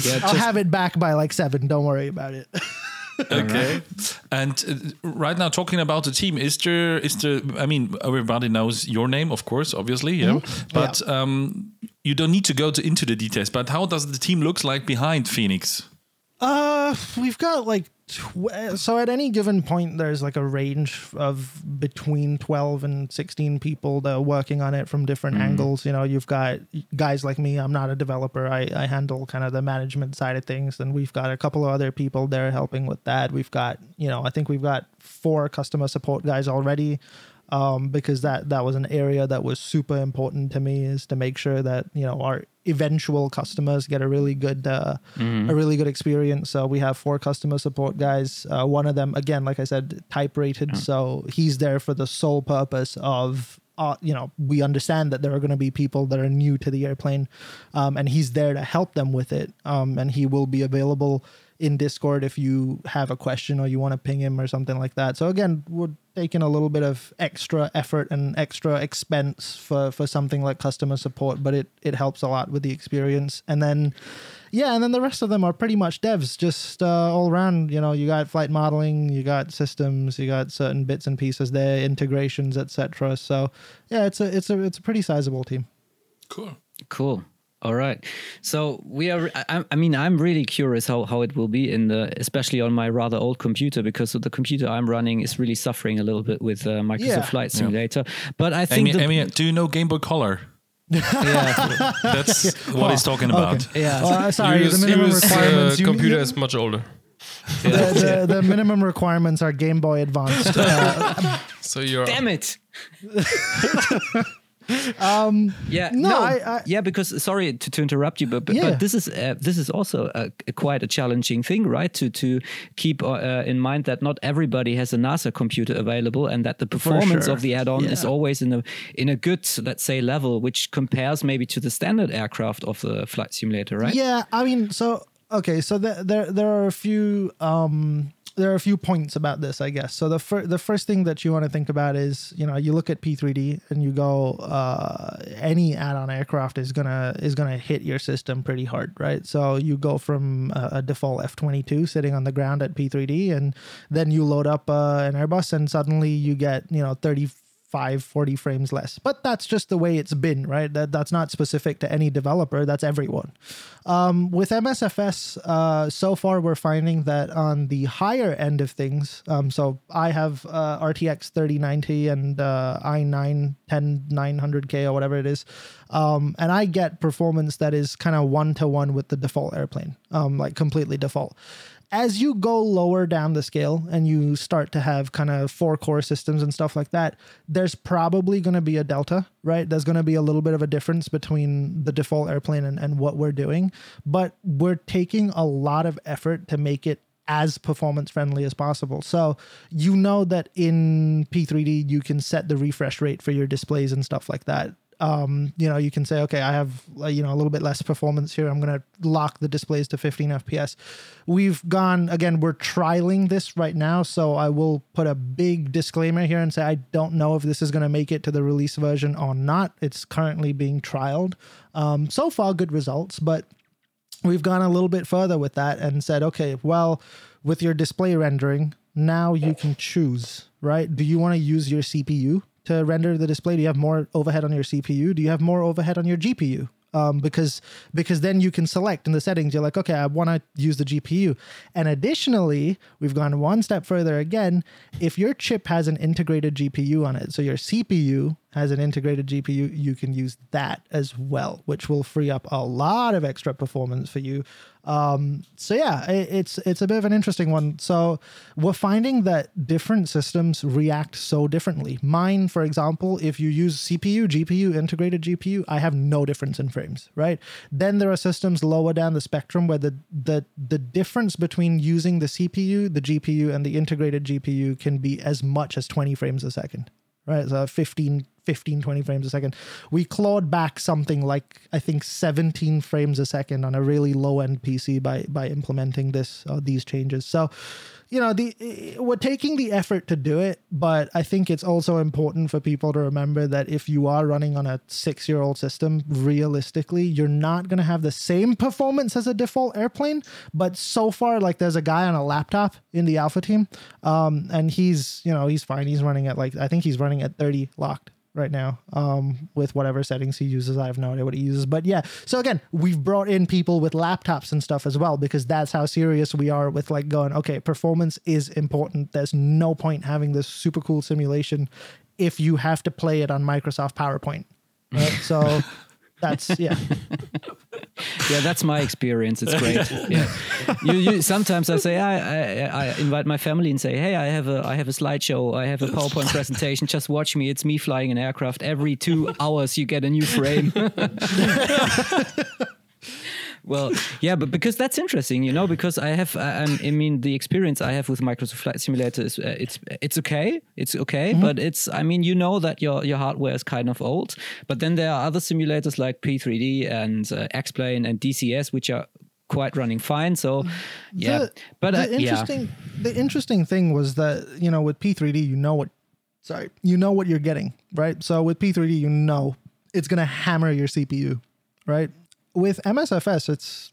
Yeah, I'll just- have it back by like seven. Don't worry about it. Okay. And uh, right now, talking about the team, is there is there? I mean, everybody knows your name, of course, obviously, yeah. But um, you don't need to go to, into the details. But how does the team looks like behind Fenix? Uh, we've got like tw- so at any given point, there's like a range of between twelve and sixteen people that are working on it from different mm-hmm. angles. You know, you've got guys like me. I'm not a developer. I I handle kind of the management side of things, and we've got a couple of other people there helping with that. We've got you know, I think we've got four customer support guys already. Um, because that that was an area that was super important to me is to make sure that you know our eventual customers get a really good uh, a really good experience. So we have four customer support guys. Uh, one of them, again, like I said, type rated. So he's there for the sole purpose of. Uh, you know, we understand that there are going to be people that are new to the airplane, um, and he's there to help them with it. Um, and he will be available in Discord if you have a question or you want to ping him or something like that. So again, we're taking a little bit of extra effort and extra expense for for something like customer support, but it it helps a lot with the experience. And then yeah, and then the rest of them are pretty much devs, just uh, all around. You know, you got flight modeling, you got systems, you got certain bits and pieces there, integrations, etc. So yeah, it's a it's a it's a pretty sizable team. Cool. Cool. All right. So we are. I, I mean, I'm really curious how, how it will be in the, especially on my rather old computer, because the computer I'm running is really suffering a little bit with uh, Microsoft Yeah. Flight Simulator. But I think Amy, the, Amy, do you know Game Boy Color? yeah, That's what he's talking about. yeah. Uh, sorry, Use- the minimum use, uh, requirements. you- computer you- is much older, the, the, the minimum requirements are Game Boy Advanced. Uh, so you're Damn it. Um yeah no, no, I- I- yeah because sorry to, to interrupt you but but, Yeah. but this is uh, this is also a, a quite a challenging thing right to to keep uh, uh, in mind that not everybody has a NASA computer available and that the performance sure. of the add-on is always in a in a good let's say level which compares maybe to the standard aircraft of the flight simulator right Yeah, I mean, so okay, so there there there are a few um there are a few points about this, I guess. So the fir- the first thing that you want to think about is, you know, you look at P3D and you go, uh, any add-on aircraft is gonna is gonna hit your system pretty hard, right? So you go from a, a default F22 sitting on the ground at P3D, and then you load up uh, an Airbus, and suddenly you get, you know, 30 5 40 frames less. But that's just the way it's been right? That that's not specific to any developer. That's everyone. Um, with msfs uh, so far we're finding that on the higher end of things um, so i have uh, rtx 3090 and uh, i9 10 900k or whatever it is um, and i get performance that is kind of one to one with the default airplane um, like completely default as you go lower down the scale and you start to have kind of four core systems and stuff like that, there's probably going to be a delta, right? There's going to be a little bit of a difference between the default airplane and, and what we're doing. But we're taking a lot of effort to make it as performance friendly as possible. So you know that in P3D you can set the refresh rate for your displays and stuff like that um, you know, you can say, okay, I have, uh, you know, a little bit less performance here. I'm going to lock the displays to 15 FPS. We've gone, again, we're trialing this right now. So I will put a big disclaimer here and say, I don't know if this is going to make it to the release version or not. It's currently being trialed. Um, so far, good results, but we've gone a little bit further with that and said, okay, well, with your display rendering, now you can choose, right? Do you want to use your CPU to render the display? Do you have more overhead on your CPU? Do you have more overhead on your GPU? Um, because because then you can select in the settings. You're like, okay, I want to use the GPU. And additionally, we've gone one step further again. If your chip has an integrated GPU on it, so your CPU has an integrated GPU, you can use that as well, which will free up a lot of extra performance for you. Um, so yeah, it, it's it's a bit of an interesting one. So we're finding that different systems react so differently. Mine, for example, if you use CPU, GPU, integrated GPU, I have no difference in frames, right? Then there are systems lower down the spectrum where the the the difference between using the CPU, the GPU, and the integrated GPU can be as much as 20 frames a second right? So 15, 15, 20 frames a second. We clawed back something like I think 17 frames a second on a really low end PC by by implementing this uh, these changes. So, you know, the we're taking the effort to do it, but I think it's also important for people to remember that if you are running on a six year old system, realistically, you're not going to have the same performance as a default airplane. But so far, like there's a guy on a laptop in the alpha team, um, and he's you know he's fine. He's running at like I think he's running at 30 locked right now um, with whatever settings he uses. I have no idea what he uses. But yeah, so again, we've brought in people with laptops and stuff as well because that's how serious we are with like going, okay, performance is important. There's no point having this super cool simulation if you have to play it on Microsoft PowerPoint. Right? So that's, yeah. Yeah, that's my experience. It's great. Yeah, you, you sometimes I say I, I I invite my family and say, hey, I have a I have a slideshow, I have a PowerPoint presentation. Just watch me. It's me flying an aircraft. Every two hours, you get a new frame. Well, yeah, but because that's interesting, you know, because I have, I, I'm- mean, the experience I have with Microsoft Flight Simulator is, uh, it's, it's okay, it's okay, but it's, I mean, you know that your your hardware is kind of old, but then there are other simulators like P3D and uh, X-Plane and DCS, which are quite running fine. So, yeah, The- but the uh, yeah, interesting the interesting thing was that you know with P3D you know what sorry you know what you're getting right. So with P3D you know it's gonna hammer your CPU right. With MSFS it's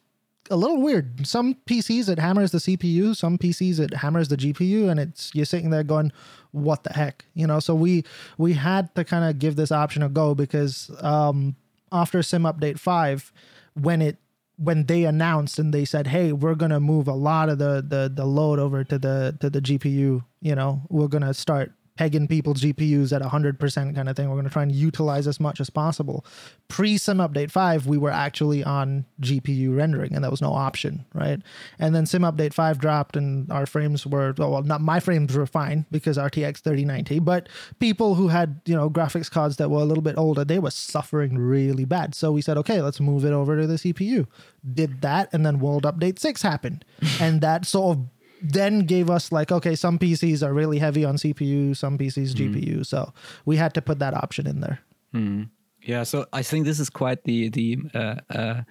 a little weird. Some PCs it hammers the CPU, some PCs it hammers the GPU, and it's you're sitting there going, "What the heck?" You know. So we we had to kind of give this option a go because um, after Sim Update Five, when it when they announced and they said, "Hey, we're gonna move a lot of the the the load over to the to the GPU," you know, we're gonna start pegging people's GPUs at 100% kind of thing. We're going to try and utilize as much as possible. Pre Sim Update 5, we were actually on GPU rendering and that was no option, right? And then Sim Update 5 dropped and our frames were, well, not my frames were fine because RTX 3090, but people who had, you know, graphics cards that were a little bit older, they were suffering really bad. So we said, okay, let's move it over to the CPU. Did that and then World Update 6 happened. and that sort of then gave us like okay some pcs are really heavy on cpu some pcs gpu mm-hmm. so we had to put that option in there mm-hmm. Yeah, so I think this is quite the the uh, uh,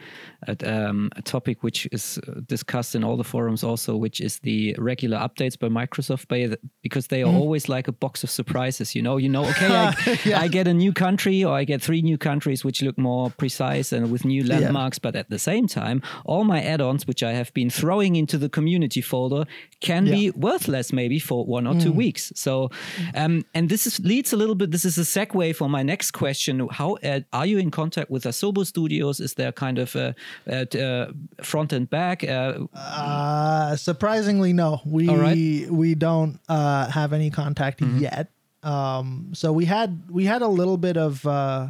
um, a topic which is uh, discussed in all the forums also, which is the regular updates by Microsoft, by because they are always like a box of surprises. You know, you know, okay, I, I get a new country or I get three new countries which look more precise and with new landmarks, but at the same time, all my add-ons which I have been throwing into the community folder can be worthless maybe for one or two weeks. So, um, and this is, leads a little bit. This is a segue for my next question. How uh, are you in contact with Asobo Studios? Is there kind of a, a, a front and back? Uh, uh surprisingly no we right. Mm-hmm. we don't uh have any contact yet um so we had we had a little bit of uh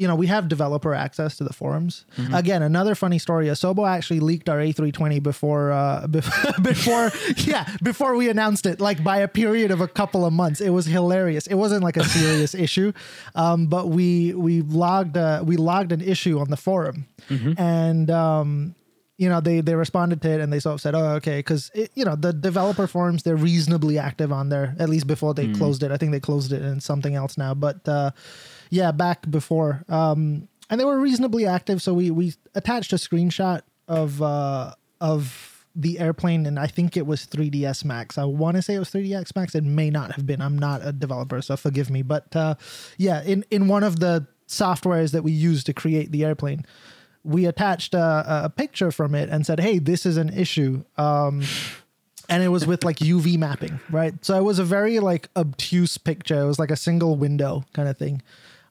you know, we have developer access to the forums. Mm-hmm. Again, another funny story. Asobo actually leaked our A320 before, uh, before, before, yeah, before we announced it, like by a period of a couple of months. It was hilarious. It wasn't like a serious issue, um, but we we logged uh, we logged an issue on the forum, and um, you know they they responded to it and they sort of said oh okay because you know the developer forums they're reasonably active on there at least before they closed it. I think they closed it in something else now but uh yeah back before um and they were reasonably active so we we attached a screenshot of uh of the airplane and i think it was 3ds max. I want to say it was 3ds max. It may not have been. I'm not a developer so forgive me but uh yeah in in one of the softwares that we use to create the airplane we attached a, a picture from it and said, "Hey, this is an issue." Um, and it was with like UV mapping, right? So it was a very like obtuse picture. It was like a single window kind of thing.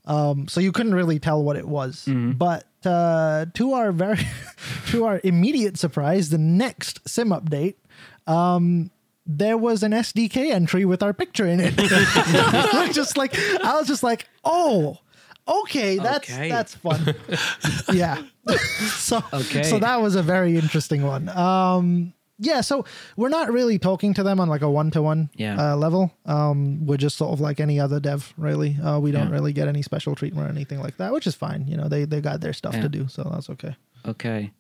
Um, so you couldn't really tell what it was. But uh, to our very, to our immediate surprise, the next sim update, um, there was an SDK entry with our picture in it. Just like, I was just like, oh, okay, that's Okay. that's fun. yeah. so Okay. so that was a very interesting one. Um, yeah, so we're not really talking to them on like a one to one Yeah. level. Um, we're just sort of like any other dev, really. Uh, we don't Yeah. really get any special treatment or anything like that, which is fine. You know, they they got their stuff Yeah. to do, so that's okay. Okay.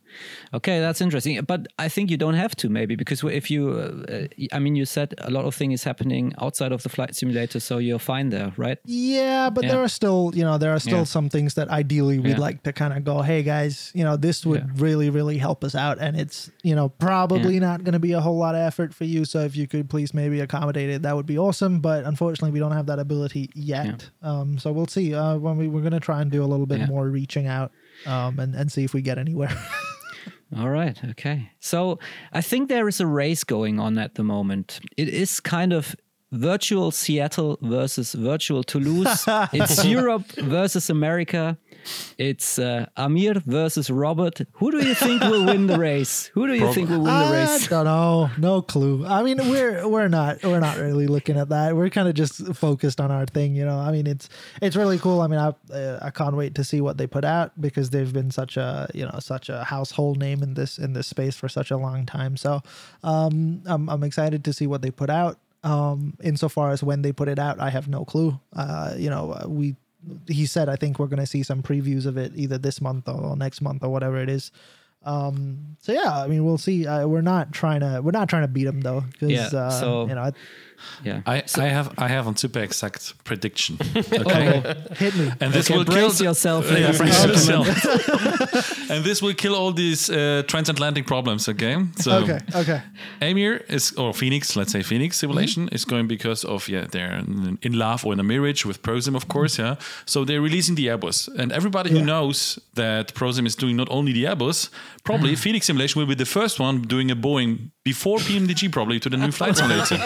Okay, that's interesting. But I think you don't have to maybe because if you, uh, I mean, you said a lot of things happening outside of the flight simulator, so you're fine there, right? Yeah, but Yeah. there are still, you know, there are still Yeah. some things that ideally we'd Yeah. like to kind of go, hey guys, you know, this would really, really help us out. And it's, you know, probably not going to be a whole lot of effort for you. So if you could please maybe accommodate it, that would be awesome. But unfortunately, we don't have that ability yet. Um, so we'll see. Uh, when we, we're going to try and do a little bit more reaching out um, and, and see if we get anywhere. All right. Okay. So I think there is a race going on at the moment. It is kind of virtual Seattle versus virtual Toulouse. it's Europe versus America. It's uh, Amir versus Robert. Who do you think will win the race? Who do you think will win the race? I don't know. No clue. I mean, we're we're not we're not really looking at that. We're kind of just focused on our thing, you know. I mean, it's it's really cool. I mean, I uh, I can't wait to see what they put out because they've been such a you know such a household name in this in this space for such a long time. So, um, I'm I'm excited to see what they put out. Um, insofar as when they put it out, I have no clue. Uh, you know, uh, we he said I think we're going to see some previews of it either this month or next month or whatever it is. Um, so yeah, I mean, we'll see. Uh, we're not trying to we're not trying to beat them though, because Yeah, uh, so- you know, I- Yeah. I, I have I have a super exact prediction. Okay. hit me. And this Okay, will kill brace yourself, Yeah, and brace yourself. and this will kill all these uh, transatlantic problems. Okay. So Okay, okay. Amir is, or Fenix, let's say Fenix Simulation mm-hmm. is going because of yeah they're in in love or in a marriage with Prosim, of course, mm-hmm. yeah. So they're releasing the Airbus, and everybody who knows that Prosim is doing not only the Airbus, probably mm-hmm. Fenix Simulation will be the first one doing a Boeing before PMDG, probably to the new flight simulator.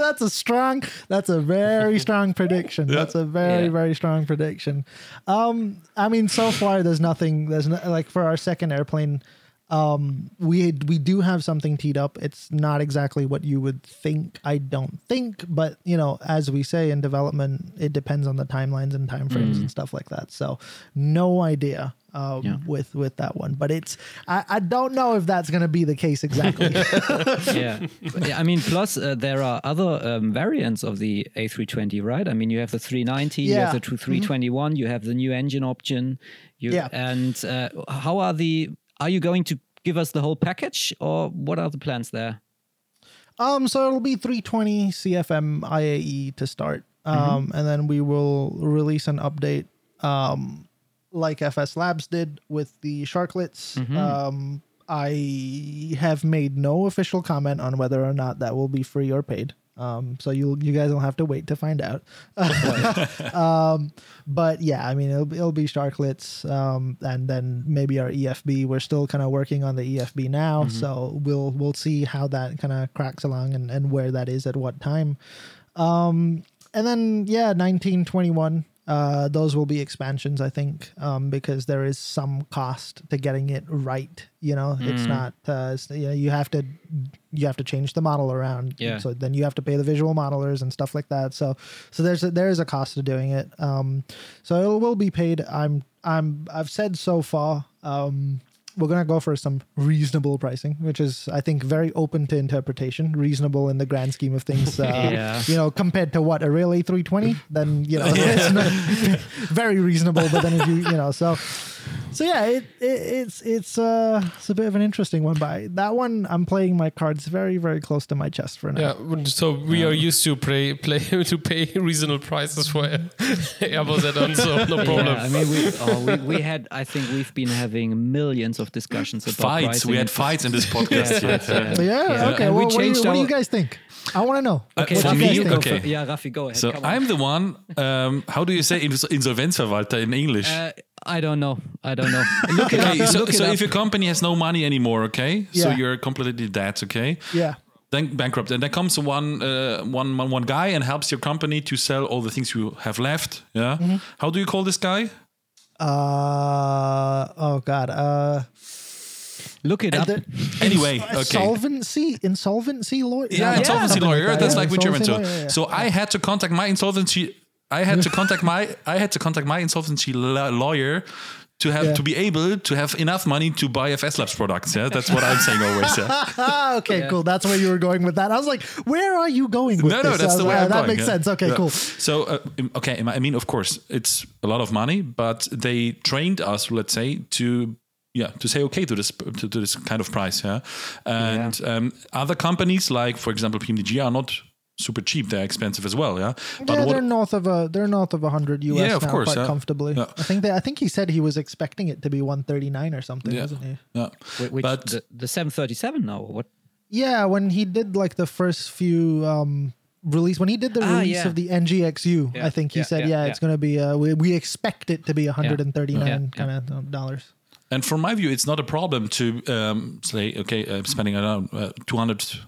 That's a strong. That's a very strong prediction. That's a very Yeah. very strong prediction. Um, I mean, so far there's nothing. There's no, like for our second airplane. Um, we we do have something teed up. It's not exactly what you would think. I don't think, but you know, as we say in development, it depends on the timelines and timeframes and stuff like that. So, no idea um, Yeah. with with that one. But it's I, I don't know if that's going to be the case exactly. yeah. Yeah, I mean, plus uh, there are other um, variants of the A320, right? I mean, you have the 390, you Yeah. have the 321, you have the new engine option. You, Yeah. And uh, how are the? Are you going to give us the whole package, or what are the plans there? Um, so it'll be 320 CFM IAE to start. Um, and then we will release an update, um, like FS Labs did with the Sharklets. Um, I have made no official comment on whether or not that will be free or paid. Um, so you you guys will have to wait to find out. um, but yeah, I mean it'll, it'll be Sharklets, um, and then maybe our EFB. We're still kind of working on the EFB now, so we'll we'll see how that kind of cracks along and, and where that is at what time. Um, and then yeah, 1921. Uh, those will be expansions, I think, um, because there is some cost to getting it right. You know, it's not. Uh, it's, you know, you have to you have to change the model around. Yeah. So then you have to pay the visual modelers and stuff like that. So so there's a, there is a cost to doing it. Um, so it will be paid. I'm I'm I've said so far. Um, we're gonna go for some reasonable pricing, which is I think very open to interpretation. Reasonable in the grand scheme of things. Uh, Yeah. You know, compared to what a real A320, then you know it's not very reasonable. But then if you you know so. So yeah, it, it it's it's uh it's a bit of an interesting one, but that one I'm playing my cards very very close to my chest for now. Yeah, so we are used to pay, play to pay reasonable prices for Airbus add-ons, so no problem. Yeah, I mean, we, oh, we we had. I think we've been having millions of discussions about Fights. pricing We had fights in this podcast. Yeah, yeah. yeah. So yeah, Yeah. okay. And we well, what, do you, what do you guys think? I want to know. Okay, for What do me, you guys think? okay. for- yeah, Rafi, go ahead. So come on. I'm the one. Um, how do you say Insolvenzverwalter in English? Uh, I don't know. I don't know. Look it okay, up. so, look it so up. if your company has no money anymore, okay, so you're completely dead, okay, Yeah. then bankrupt, and then comes one, uh, one, one, one guy and helps your company to sell all the things you have left. Yeah, Mm-hmm. how do you call this guy? Uh oh god. Uh look it up. the- Anyway, okay. Solvency insolvency lawyer. Yeah, No, insolvency something lawyer. that, That's yeah, like with German insolvency yeah. So I had to contact my insolvency. I had to contact my. I had to contact my insolvency lawyer to have Yeah. to be able to have enough money to buy FS Labs products. Yeah, that's what I'm saying always. Yeah. Ah, okay, Yeah. cool. That's where you were going with that. I was like, where are you going with no, this? no, that's the way like, I'm That going, makes yeah. sense. Okay, Yeah. cool. So, uh, okay, I mean, of course, it's a lot of money, but they trained us, let's say, to yeah, to say okay to this to, to this kind of price, yeah. And Um, other companies, like for example PMDG, are not super cheap. They're expensive as well. Yeah, but yeah, they're north of a they're north of hundred US. Yeah, of now, course, quite comfortably. Yeah. I think they, I think he said he was expecting it to be one thirty nine or something, yeah. wasn't he? Yeah, Which, but the, seven thirty seven now what? Yeah, when he did like the first few um, release when he did the ah, release yeah. of the NGXU, yeah, I think he yeah, said, "Yeah, it's going to be uh, we, we expect it to be 139 kind of dollars." And from my view, it's not a problem to um, say, "Okay, I'm spending around uh, 200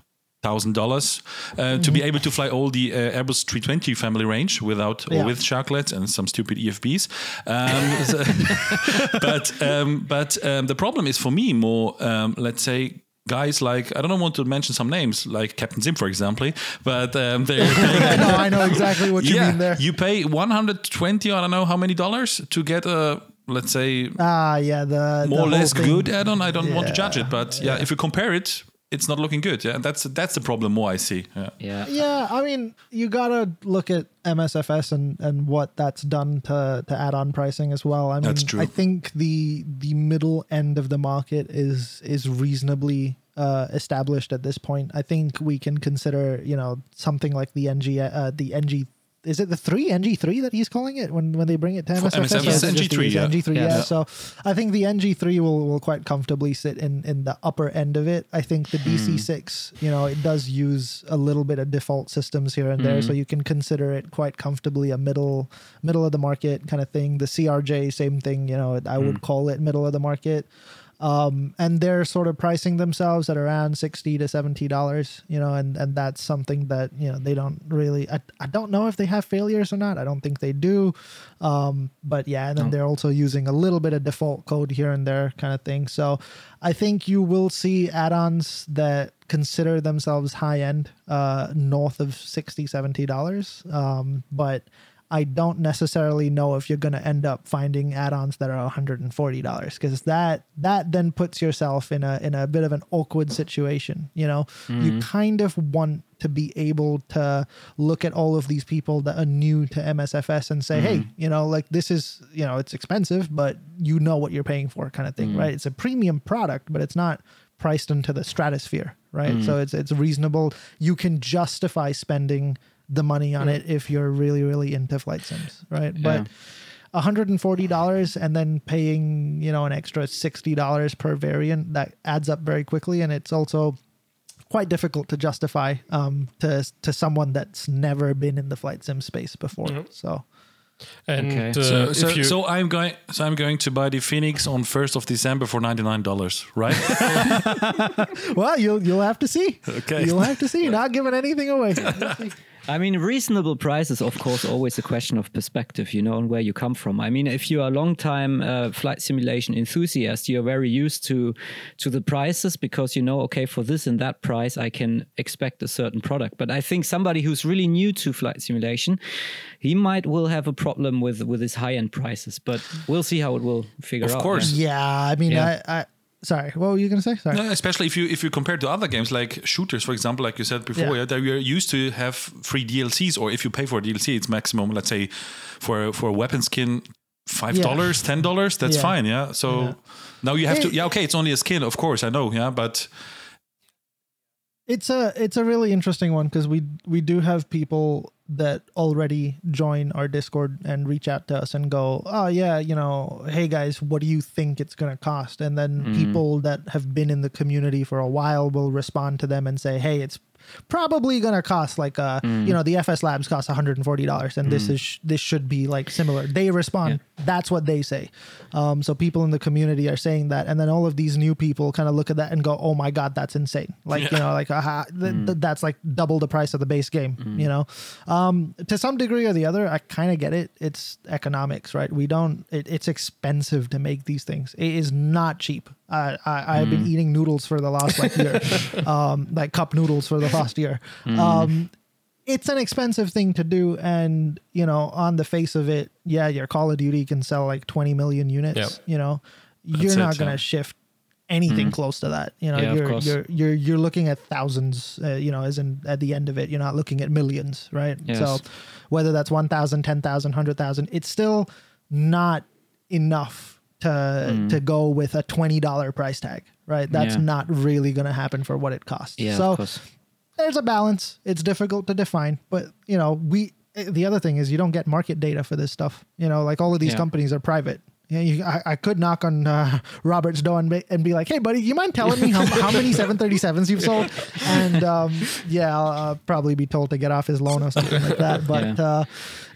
thousand uh, dollars to be mm-hmm. able to fly all the uh, Airbus 320 family range without uh, yeah. or with sharklets and some stupid EFBs. Um, so, but um, but um, the problem is for me more um, let's say. Guys like I don't want to mention some names like Captain Sim for example, but um, they no, I know exactly what you yeah, mean there. You pay 120 I don't know how many dollars to get a let's say ah yeah the more or less thing. good add-on. I don't yeah, want to judge it, but yeah, if you compare it it's not looking good. Yeah, that's that's the problem more I see. Yeah. Yeah. Yeah, I mean, you gotta look at MSFS and and what that's done to to add on pricing as well. I mean, That's true. I think the the middle end of the market is is reasonably uh, established at this point. I think we can consider, you know, something like the NG uh, the NG. Is it the three NG three that he's calling it when when they bring it to For MSFS? MSFS, Or is it just NG3, yeah. NG three, Yeah. yeah. Yeah. So I think the NG three will will quite comfortably sit in in the upper end of it. I think the hmm. DC six, you know, it does use a little bit of default systems here and there, hmm. so you can consider it quite comfortably a middle middle of the market kind of thing. The CRJ, same thing. You know, I would hmm. call it middle of the market. Um, and they're sort of pricing themselves at around 60 to 70 dollars you know and and that's something that you know they don't really I, I don't know if they have failures or not. I don't think they do. Um, but yeah and then they're also using a little bit of default code here and there kind of thing. So i think you will see add-ons that consider themselves high end uh, north of 60 70 dollars. Um, but I don't necessarily know if you're going to end up finding add-ons that are $140 because that that then puts yourself in a in a bit of an awkward situation, you know. You mm-hmm. kind of want to be able to look at all of these people that are new to MSFS and say, "Hey, mm-hmm. you know, like this is, you know, it's expensive, but you know what you're paying for," kind of thing, mm-hmm. right? It's a premium product, but it's not priced into the stratosphere, right? So it's it's reasonable. You can justify spending the money on it if you're really really into flight sims, right? But $140 and then paying, you know, an extra $60 per variant that adds up very quickly and it's also quite difficult to justify um, to to someone that's never been in the flight sim space before. So And Okay. uh, So, so, you, so I'm going. So I'm going to buy the Fenix on first of December for ninety nine dollars, right? Well, you'll you'll have to see. Okay. You'll have to see. Not giving anything away. I mean, reasonable prices, of course, always a question of perspective, you know, and where you come from. I mean, if you are a long-time uh, flight simulation enthusiast, you're very used to to the prices because you know, okay, for this and that price, I can expect a certain product. But I think somebody who's really new to flight simulation, he might will have a problem with with his high-end prices. But we'll see how it will figure Of out. course. yeah, I mean, Yeah. I, I sorry. What were you gonna say? Sorry. No, especially if you if you compare to other games like shooters, for example, like you said before, Yeah. yeah, that we are used to have free DLCs, or if you pay for a DLC, it's maximum, let's say, for for a weapon skin, five dollars, ten dollars. That's Yeah. fine, yeah. So Yeah. now you have to, yeah, okay, it's only a skin, of course, I know, yeah, but it's a it's a really interesting one because we we do have people that already join our discord and reach out to us and go oh yeah you know hey guys what do you think it's going to cost? And then mm-hmm. people that have been in the community for a while will respond to them and say hey it's probably going to cost like uh you know the fs labs cost $140 and this is this should be like similar. They respond that's what they say. Um so people in the community are saying that. And then all of these new people kind of look at that and go oh my god that's insane. Like you know like uh, th- th- that's like double the price of the base game you know? Um to some degree or the other i kind of get it. It's economics right? We don't it, it's expensive to make these things. It is not cheap I, I I've been eating noodles for the last like year, um, like cup noodles for the last year. Um, it's an expensive thing to do, and you know, on the face of it, yeah, your Call of Duty can sell like 20 million units. Yep. You know, you're not going to shift anything close to that. You know, Yeah, you're you're you're you're looking at thousands. Uh, you know, as in at the end of it, you're not looking at millions, right? Yes. So whether that's 1,000, 10,000, 100,000, it's still not enough to to go with a twenty dollar price tag, right? That's Yeah. not really going to happen for what it costs. Yeah, so there's a balance. It's difficult to define, but you know, we. The other thing is you don't get market data for this stuff. You know, like all of these Yeah. companies are private. Yeah, you, I, I could knock on uh, Robert's door and be, and be like, "Hey, buddy, you mind telling me how, how many 737s you've sold?" And um, yeah, I'll, uh, probably be told to get off his loan or something like that. But Yeah. uh,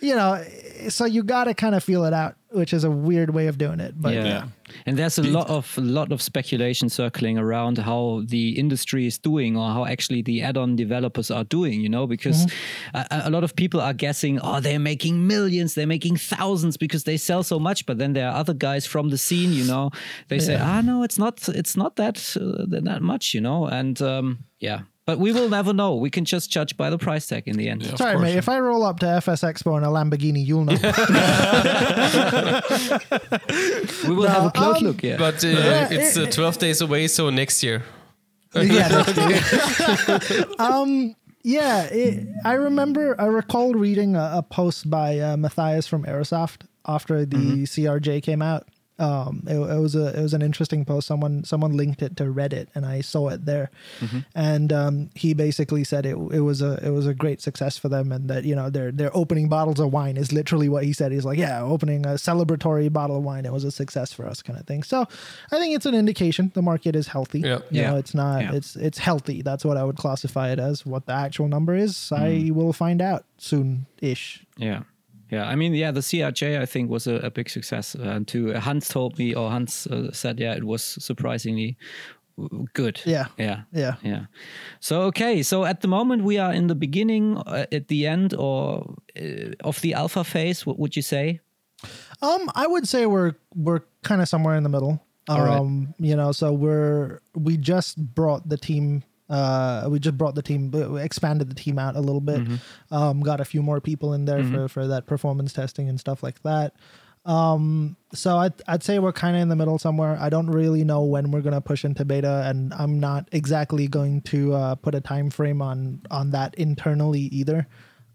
you know, so you got to kind of feel it out, which is a weird way of doing it. But yeah. Yeah. And there's a lot of lot of speculation circling around how the industry is doing or how actually the add-on developers are doing, you know, because a, a lot of people are guessing, oh, they're making millions, they're making thousands because they sell so much. But then there are other guys from the scene, you know, they say, ah, no, it's not, it's not that uh, that much, you know, and um, yeah. But we will never know. We can just judge by the price tag in the end. of Sorry, course. mate. If I roll up to FS Expo in a Lamborghini, you'll know. We will have a close um, look. Yeah. but uh, Yeah, it's uh, 12 days away, so next year. yeah, that's good. um, yeah, it, I remember, I recall reading a, a post by uh, Mathijs from Aerosoft after the CRJ came out. Um, it, it was a it was an interesting post. Someone someone linked it to Reddit, and I saw it there. And um, he basically said it it was a it was a great success for them, and that you know their they're opening bottles of wine is literally what he said. He's like, yeah, opening a celebratory bottle of wine. It was a success for us, kind of thing. So I think it's an indication the market is healthy. Yeah. You Yeah. know, it's not Yeah. it's it's healthy. That's what I would classify it as. What the actual number is, I will find out soon ish. yeah. Yeah, I mean, yeah, the CRJ I think was a, a big success. Uh, and to Hans told me, or Hans uh, said, yeah, it was surprisingly good. Yeah. yeah, Yeah. yeah. So okay, so at the moment we are in the beginning, uh, at the end, or uh, of the alpha phase. What would you say? Um, I would say we're we're kind of somewhere in the middle. All right. Um, you know, so we're we just brought the team. Uh, we just brought the team, expanded the team out a little bit. Um, got a few more people in there for for that performance testing and stuff like that. Um, so I'd, I'd say we're kind of in the middle somewhere. I don't really know when we're going to push into beta, and I'm not exactly going to uh, put a time frame on on that internally either.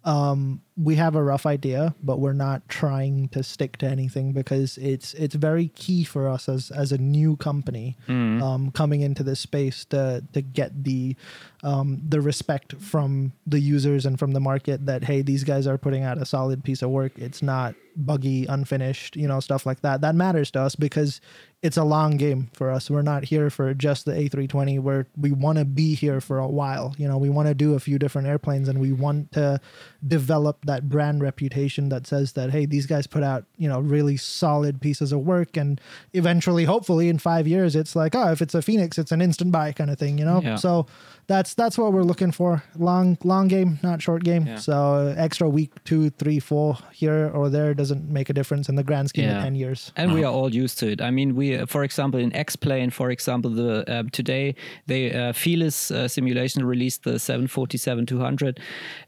Um, we have a rough idea, but we're not trying to stick to anything because it's it's very key for us as as a new company um, coming into this space to to get the um, the respect from the users and from the market that hey these guys are putting out a solid piece of work. It's not buggy, unfinished, you know stuff like that. That matters to us because it's a long game for us. We're not here for just the A320. Where we want to be here for a while. You know, we want to do a few different airplanes, and we want to develop that brand reputation that says that hey, these guys put out you know really solid pieces of work, and eventually, hopefully, in five years, it's like oh, if it's a Fenix, it's an instant buy kind of thing. You know, Yeah. so that's that's what we're looking for. Long long game, not short game. Yeah. So extra week, two, three, four here or there doesn't make a difference in the grand scheme Yeah. of ten years. And we are all used to it. I mean, we, uh, for example, in X Plane, for example, the um, today they uh, Felis uh, simulation released the 747-200,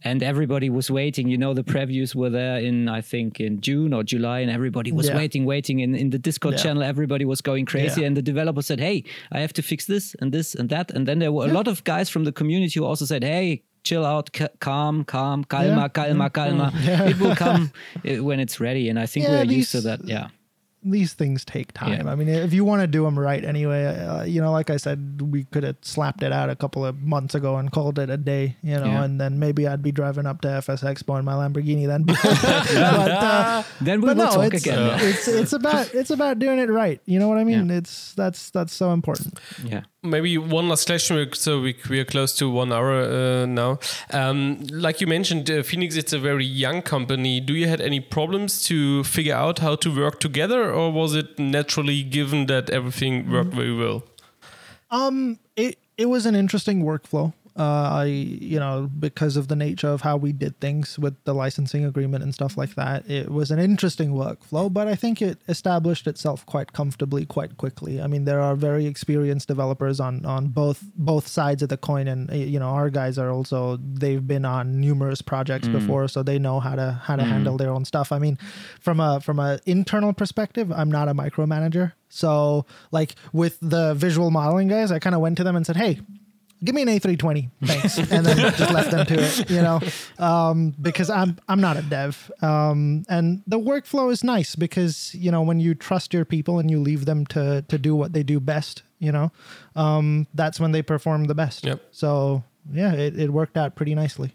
and everybody was waiting. You know, the previews were there in I think in June or July, and everybody was Yeah. waiting, waiting. In in the Discord Yeah. channel, everybody was going crazy, Yeah. and the developer said, "Hey, I have to fix this and this and that." And then there were a lot of guys from the community who also said, "Hey." Chill out, ca- calm, calm, calma, calma, calma. It will come when it's ready, and I think we're used to that. Yeah. These things take time. Yeah. I mean, if you want to do them right anyway, uh, you know, like I said, we could have slapped it out a couple of months ago and called it a day, you know, Yeah. and then maybe I'd be driving up to FS Expo in my Lamborghini then. but, uh, Then we will no, talk it's, again. uh, it's it's about it's about doing it right. You know what I mean? Yeah. It's that's that's so important. yeah. Maybe one last question, so we, we are close to one hour uh, now. Um, like you mentioned, uh, Fenix, it's a very young company. Do you had any problems to figure out how to work together, or was it naturally given that everything worked very well? Um, it it was an interesting workflow. Uh, I you know because of the nature of how we did things with the licensing agreement and stuff like that, it was an interesting workflow. But I think it established itself quite comfortably, quite quickly. I mean, there are very experienced developers on on both both sides of the coin, and uh, you know our guys are also they've been on numerous projects before, so they know how to how to handle their own stuff. I mean, from a from a internal perspective, I'm not a micromanager. So like with the visual modeling guys, I kind of went to them and said, "Hey, give me an A320, thanks," and then just left them to it, you know, um, because I'm I'm not a dev, um, and the workflow is nice because you know when you trust your people and you leave them to to do what they do best, you know, um, that's when they perform the best. Yep. So yeah, it, it worked out pretty nicely.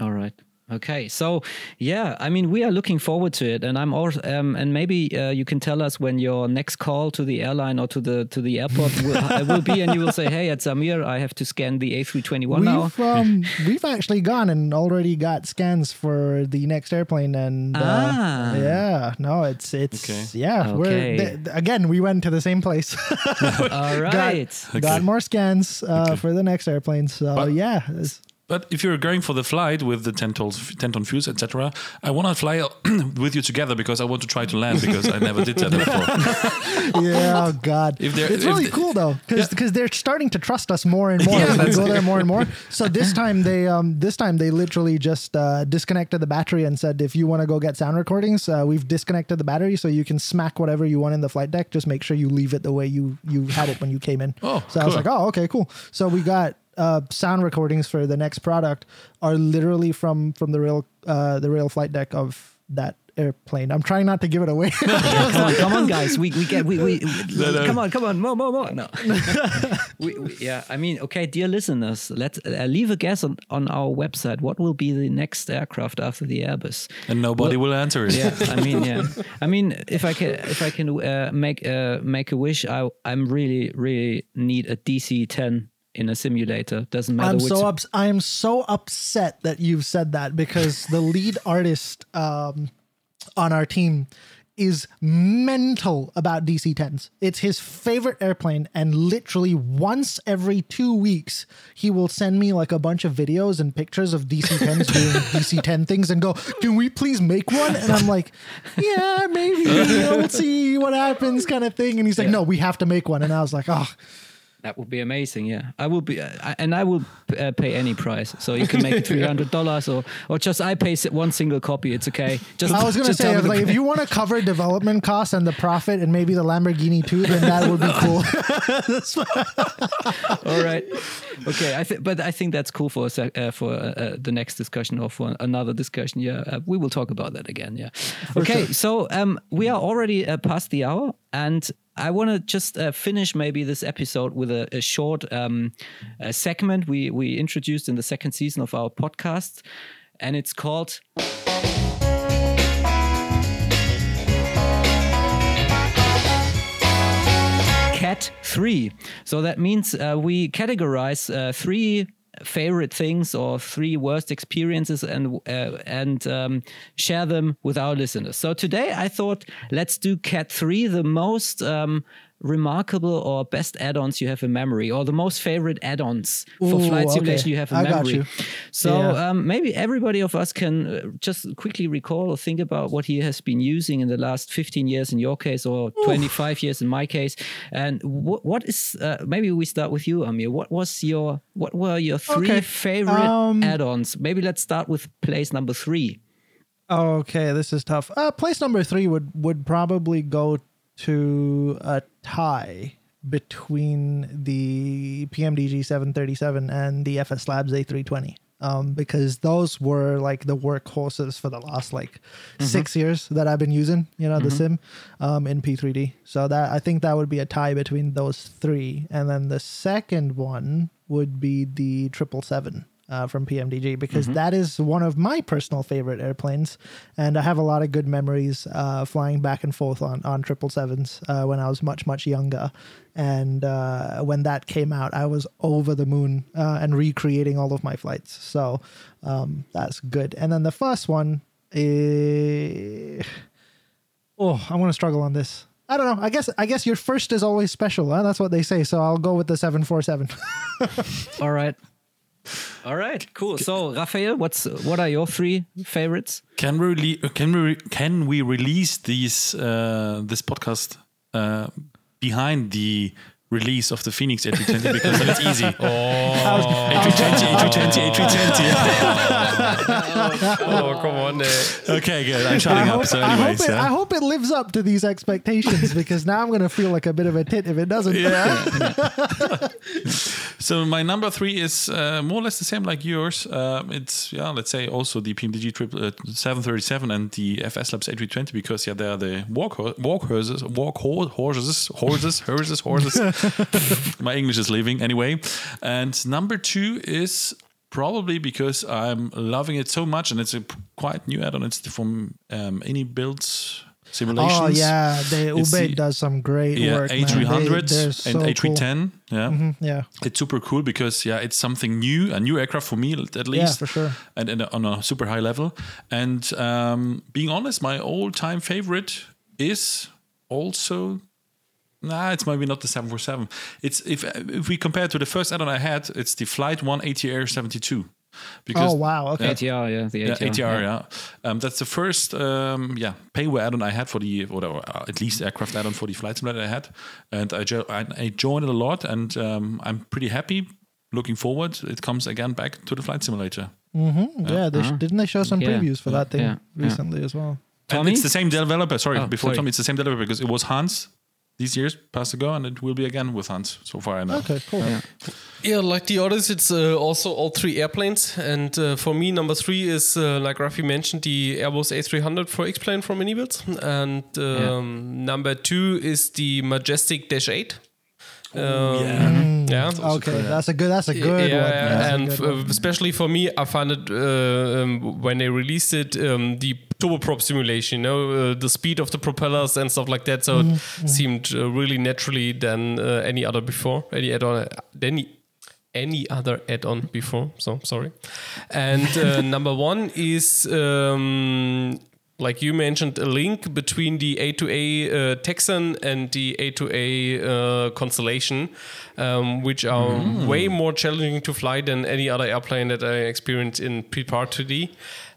All right. Okay. So, yeah, I mean, we are looking forward to it, and I'm also, um, and maybe uh, you can tell us when your next call to the airline or to the to the airport will, uh, will be, and you will say, "Hey, at Samir, I have to scan the A321 now." We've um, we've actually gone and already got scans for the next airplane, and uh, Ah. yeah, no, it's it's Okay. yeah. We're th- again, we went to the same place. All right. got, got more scans uh, for the next airplane. So But- yeah, it's- But if you're going for the flight with the 10 ton, 10 ton fuse, etc., I want to fly with you together because I want to try to land because I never did that before. yeah, oh god, If it's if really they- cool though because they're starting to trust us more and more. we go there more and more. So this time they um this time they literally just uh, disconnected the battery and said if you want to go get sound recordings, uh, we've disconnected the battery so you can smack whatever you want in the flight deck. Just make sure you leave it the way you you had it when you came in. Oh, so I was like, oh, okay, cool. So we got. Uh, sound recordings for the next product are literally from from the real uh, the real flight deck of that airplane. I'm trying not to give it away. Yeah, come on, come on, guys. We we get we, we no. come on, come on, more, more, more. No. we, we, yeah, I mean, okay, dear listeners, let's uh, leave a guess on, on our website. What will be the next aircraft after the Airbus? And nobody will answer it. yeah i mean yeah i mean if i can if i can uh, make uh, make a wish i i'm really really need a dc 10 in a simulator doesn't matter I'm which so ups- I am so upset that you've said that because the lead artist um on our team is mental about DC 10s. It's his favorite airplane, and literally once every two weeks, he will send me like a bunch of videos and pictures of DC 10s doing DC 10 things and go, Can we please make one? And I'm like, Yeah, maybe. We'll see what happens, kind of thing. And he's like, No, we have to make one. And I was like, Oh, That would be amazing. Yeah, I will be, uh, I- and I will uh, pay any price. So you can make it three hundred dollars, or or just I pay one single copy. It's okay. Just I was gonna just say, tell I me was the like, if you want to cover development costs and the profit and maybe the Lamborghini too, then that would be cool. All right. Okay. I think, but I think that's cool for a sec- uh, for uh, uh, the next discussion or for another discussion. Yeah, uh, we will talk about that again. Yeah. okay. So um, we are already uh, past the hour, and I want to just uh, finish maybe this episode with a, a short um, uh segment we we introduced in the second season of our podcast, and it's called. Cat 3. So that means uh, we categorize uh, three favorite things or three worst experiences and uh, and um, share them with our listeners. So today I thought let's do Cat 3, the most um, remarkable or best add-ons you have in memory or the most favorite add-ons for Ooh, flight okay. simulation you have in I memory. So Yeah. um, maybe everybody of us can uh, just quickly recall or think about what he has been using in the last 15 years in your case or 25 years in my case. And what what is uh, maybe we start with you, Amir. What was your what were your three Okay. favorite Um, add-ons? Maybe let's start with place number three. Okay, this is tough. Uh, place number three would would probably go to a tie between the PMDG 737 and the FS Labs A320. Um, because those were like the workhorses for the last like six years that I've been using, you know, the sim um, in P3D. So that I think that would be a tie between those three. And then the second one would be the 777 uh, from PMDG because that is one of my personal favorite airplanes, and I have a lot of good memories uh, flying back and forth on on triple sevens uh, when I was much much younger, and uh, when that came out, I was over the moon uh, and recreating all of my flights. So um, that's good. And then the first one, is... oh, I'm gonna struggle on this. I don't know. I guess I guess your first is always special. Huh? That's what they say. So I'll go with the seven four seven. All right. All right, cool. So, Raphael, what's what are your three favorites? Can we uh, can we can we release these uh, this podcast uh, behind the release of the Fenix A320 because it's easy. A320, A320, A320. Oh, come on. Uh, Okay, good. I'm shutting up. So, I hope, it, yeah. I hope it lives up to these expectations because now I'm going to feel like a bit of a tit if it doesn't. Yeah. so my number three is uh, more or less the same like yours. Um, it's yeah, let's say also the PMDG triple uh, 737 and the FS Labs A320 because yeah, they are the walk walk horses, walk ho- horses, horses, horses, horses. my English is leaving anyway. And number two is probably because I'm loving it so much, and it's a quite new add-on. It's from um, iniBuilds simulations. Oh yeah, the It's Ube the- does some great Yeah, work. man. They- A300 they're and so cool. A310. Yeah, Yeah, it's super cool because yeah, it's something new, a new aircraft for me at least. Yeah, for sure. And, and on a super high level. And um, being honest, my all-time favorite is also. Nah, it's maybe not the 747. It's if if we compare to the first add-on I had, it's the Flight One ATR 72. Because Oh wow. Okay. ATR, yeah, the yeah, ATR. ATR, yeah. Um, that's the first, um, yeah, payware add-on I had for the, whatever, uh, at least aircraft add-on for the flight simulator I had, and I, jo- I, I joined it a lot, and um, I'm pretty happy. Looking forward, it comes again back to the flight simulator. Yeah, they sh- didn't they show some. Yeah. previews for that thing Yeah. Yeah. recently as well? And it's the same developer. Sorry, Oh, before sorry. Tommy, it's the same developer because it was Hans these years past ago, and it will be again with Hans. So far, I know. Okay, cool. Yeah. Yeah, like the others, it's uh, also all three airplanes. And uh, for me, number three is, uh, like Rafi mentioned, the Airbus A300 for X-Plane from iniBuilds. And um, number two is the Majestic Dash 8. Um, yeah. Okay, that's a good. That's a good yeah, one. That's a and good f- one. especially for me, I found it uh, um, when they released it, um, the turboprop simulation, you know, uh, the speed of the propellers and stuff like that. So Mm-hmm, it seemed uh, really naturally than uh, any other before, any add-on, any any other add-on before. So sorry. And uh, number one is um, like you mentioned, a link between the A2A uh, Texan and the A2A uh, Constellation, um, which are Mm. way more challenging to fly than any other airplane that I experienced in Prepar3D.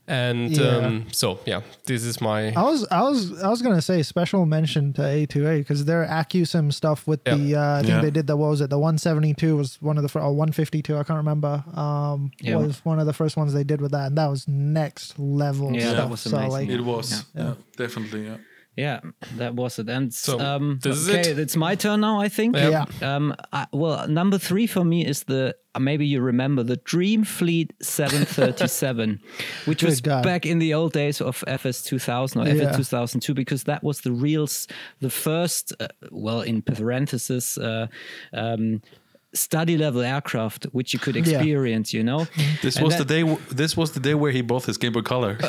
And Yeah. um, so, yeah, this is my. I was I was I was gonna say special mention to A2A because their AccuSim stuff with Yeah. the uh, I think Yeah. they did the what was it the 172 was one of the fir- or 152 I can't remember um Yeah. was one of the first ones they did with that and that was next level Yeah, that stuff. was so amazing. like It was. Yeah. Yeah, definitely. Yeah. Yeah, that was it. And So, um, this is okay, it? it's my turn now, I think. Yeah. Um, I, well, number three for me is the uh, maybe you remember the Dream Fleet 737, which was God. back in the old days of FS 2000 or Yeah. FS 2002 because that was the real, the first, uh, well, in parentheses, uh, um, study level aircraft which you could Yeah. experience. You know, This And was that- the day. w- This was the day where he bought his Game Boy Color.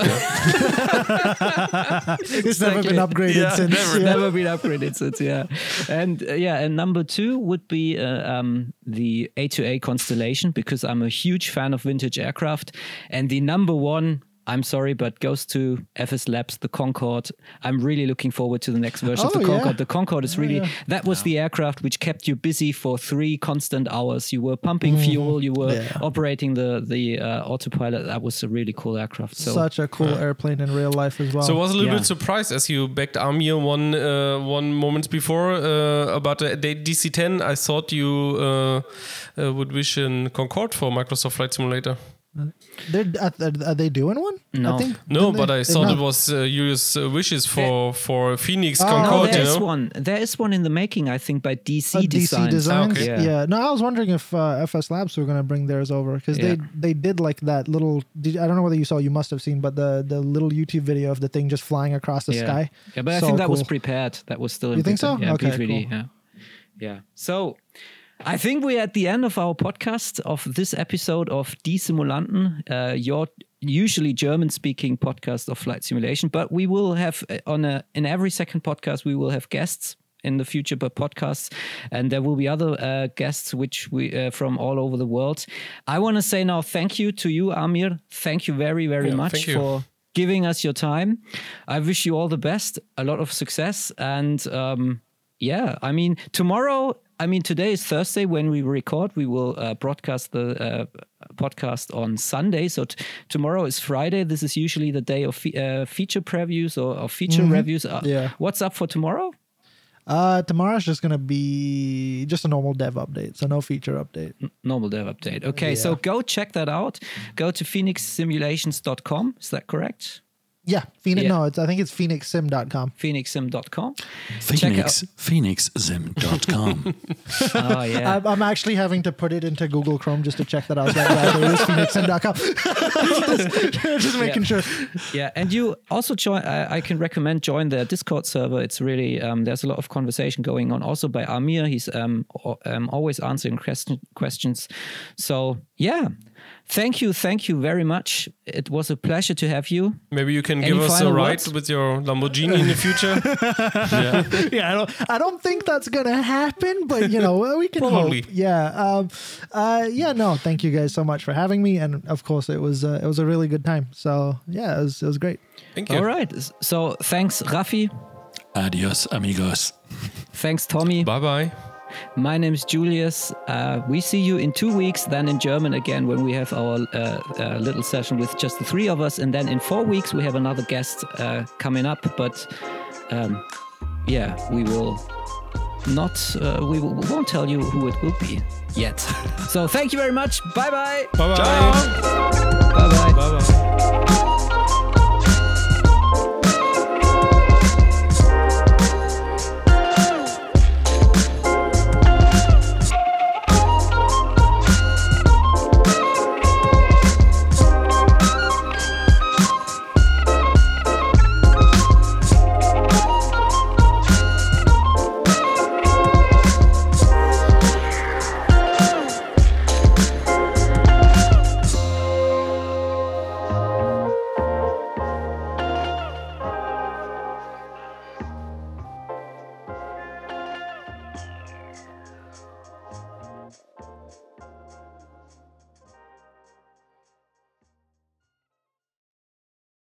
it's never been upgraded Yeah, since never, yeah. never been upgraded since yeah and uh, yeah and number two would be uh, um, the a2a constellation because i'm a huge fan of vintage aircraft and the number one I'm sorry, but goes to FS Labs, the Concorde. I'm really looking forward to the next version of Oh, the yeah. Concorde. The Concorde is really that was the aircraft which kept you busy for three constant hours. You were pumping fuel, you were. Yeah. operating the the uh, autopilot. That was a really cool aircraft. So such a cool airplane in real life as well So I was a little Yeah. bit surprised as you backed Amir one uh, one moment before uh, about the the DC-10. I thought you uh, uh, would wish a Concorde for Microsoft Flight Simulator. They're, are, are they doing one No. I think No, but they? I thought not. it was uh, Julius' uh, wishes for for Fenix Oh, no, Concorde. there you is know? one. There is one in the making, I think, by DC Uh, DC Designs. Designs. okay. Yeah. Yeah. No, I was wondering if uh, FS Labs were going to bring theirs over because Yeah. they they did like that little. Did, I don't know whether you saw. You must have seen, but the the little YouTube video of the thing just flying across the yeah. sky. Yeah, but I think that was prepared. That was still in You think so? Yeah, Okay, cool. yeah. Yeah. So I think we're at the end of our podcast of this episode of Die Simulanten, uh, your usually German speaking podcast of flight simulation. But we will have uh, on a in every second podcast we will have guests in the future but podcasts and there will be other uh, guests which we uh, from all over the world i want to say now thank you to you amir thank you very very Yeah, much for giving us your time. I wish you all the best, a lot of success, and um, yeah, I mean tomorrow. I mean today is Thursday when we record. We will uh, broadcast the uh, podcast on Sunday. So t- tomorrow is Friday. This is usually the day of fe- uh, feature previews or, or feature reviews. Uh, Yeah. What's up for tomorrow? Uh, is just gonna be just a normal dev update, so no feature update. Normal dev update. Okay, so go check that out. Go to fenixsimulations.com. Is that correct? Yeah, Fenix. Yeah. No, it's I think it's fenixsim.com. fenixsim.com. Fenix, FenixSim.com. Oh yeah. I'm, I'm actually having to put it into Google Chrome just to check that out. Like, yeah, there is fenixsim.com. just, just making sure. Yeah, and you also join. I, I can recommend join the Discord server. It's really um, there's a lot of conversation going on. Also by Amir, he's um, o- um always answering question, questions. So yeah, thank you, thank you very much. It was a pleasure to have you. Maybe you can Any give us a final ride words? with your Lamborghini in the future. yeah. Yeah, I don't, I don't think that's gonna happen, but you know, we can Probably. hope. Yeah, um, uh, yeah. No, thank you guys so much for having me, and of course, it was uh, it was a really good time. So yeah, it was it was great. Thank you. All right. So thanks, Rafi. Adios, amigos. Thanks, Tommy. Bye bye. My name is Julius. Uh, we see you in two weeks, then in German again when we have our uh, uh, little session with just the three of us. And then in four weeks, we have another guest uh, coming up. But um, yeah, we will not, uh, we, will, we won't tell you who it will be yet. so thank you very much. Bye bye. Bye bye. Bye bye. Bye bye.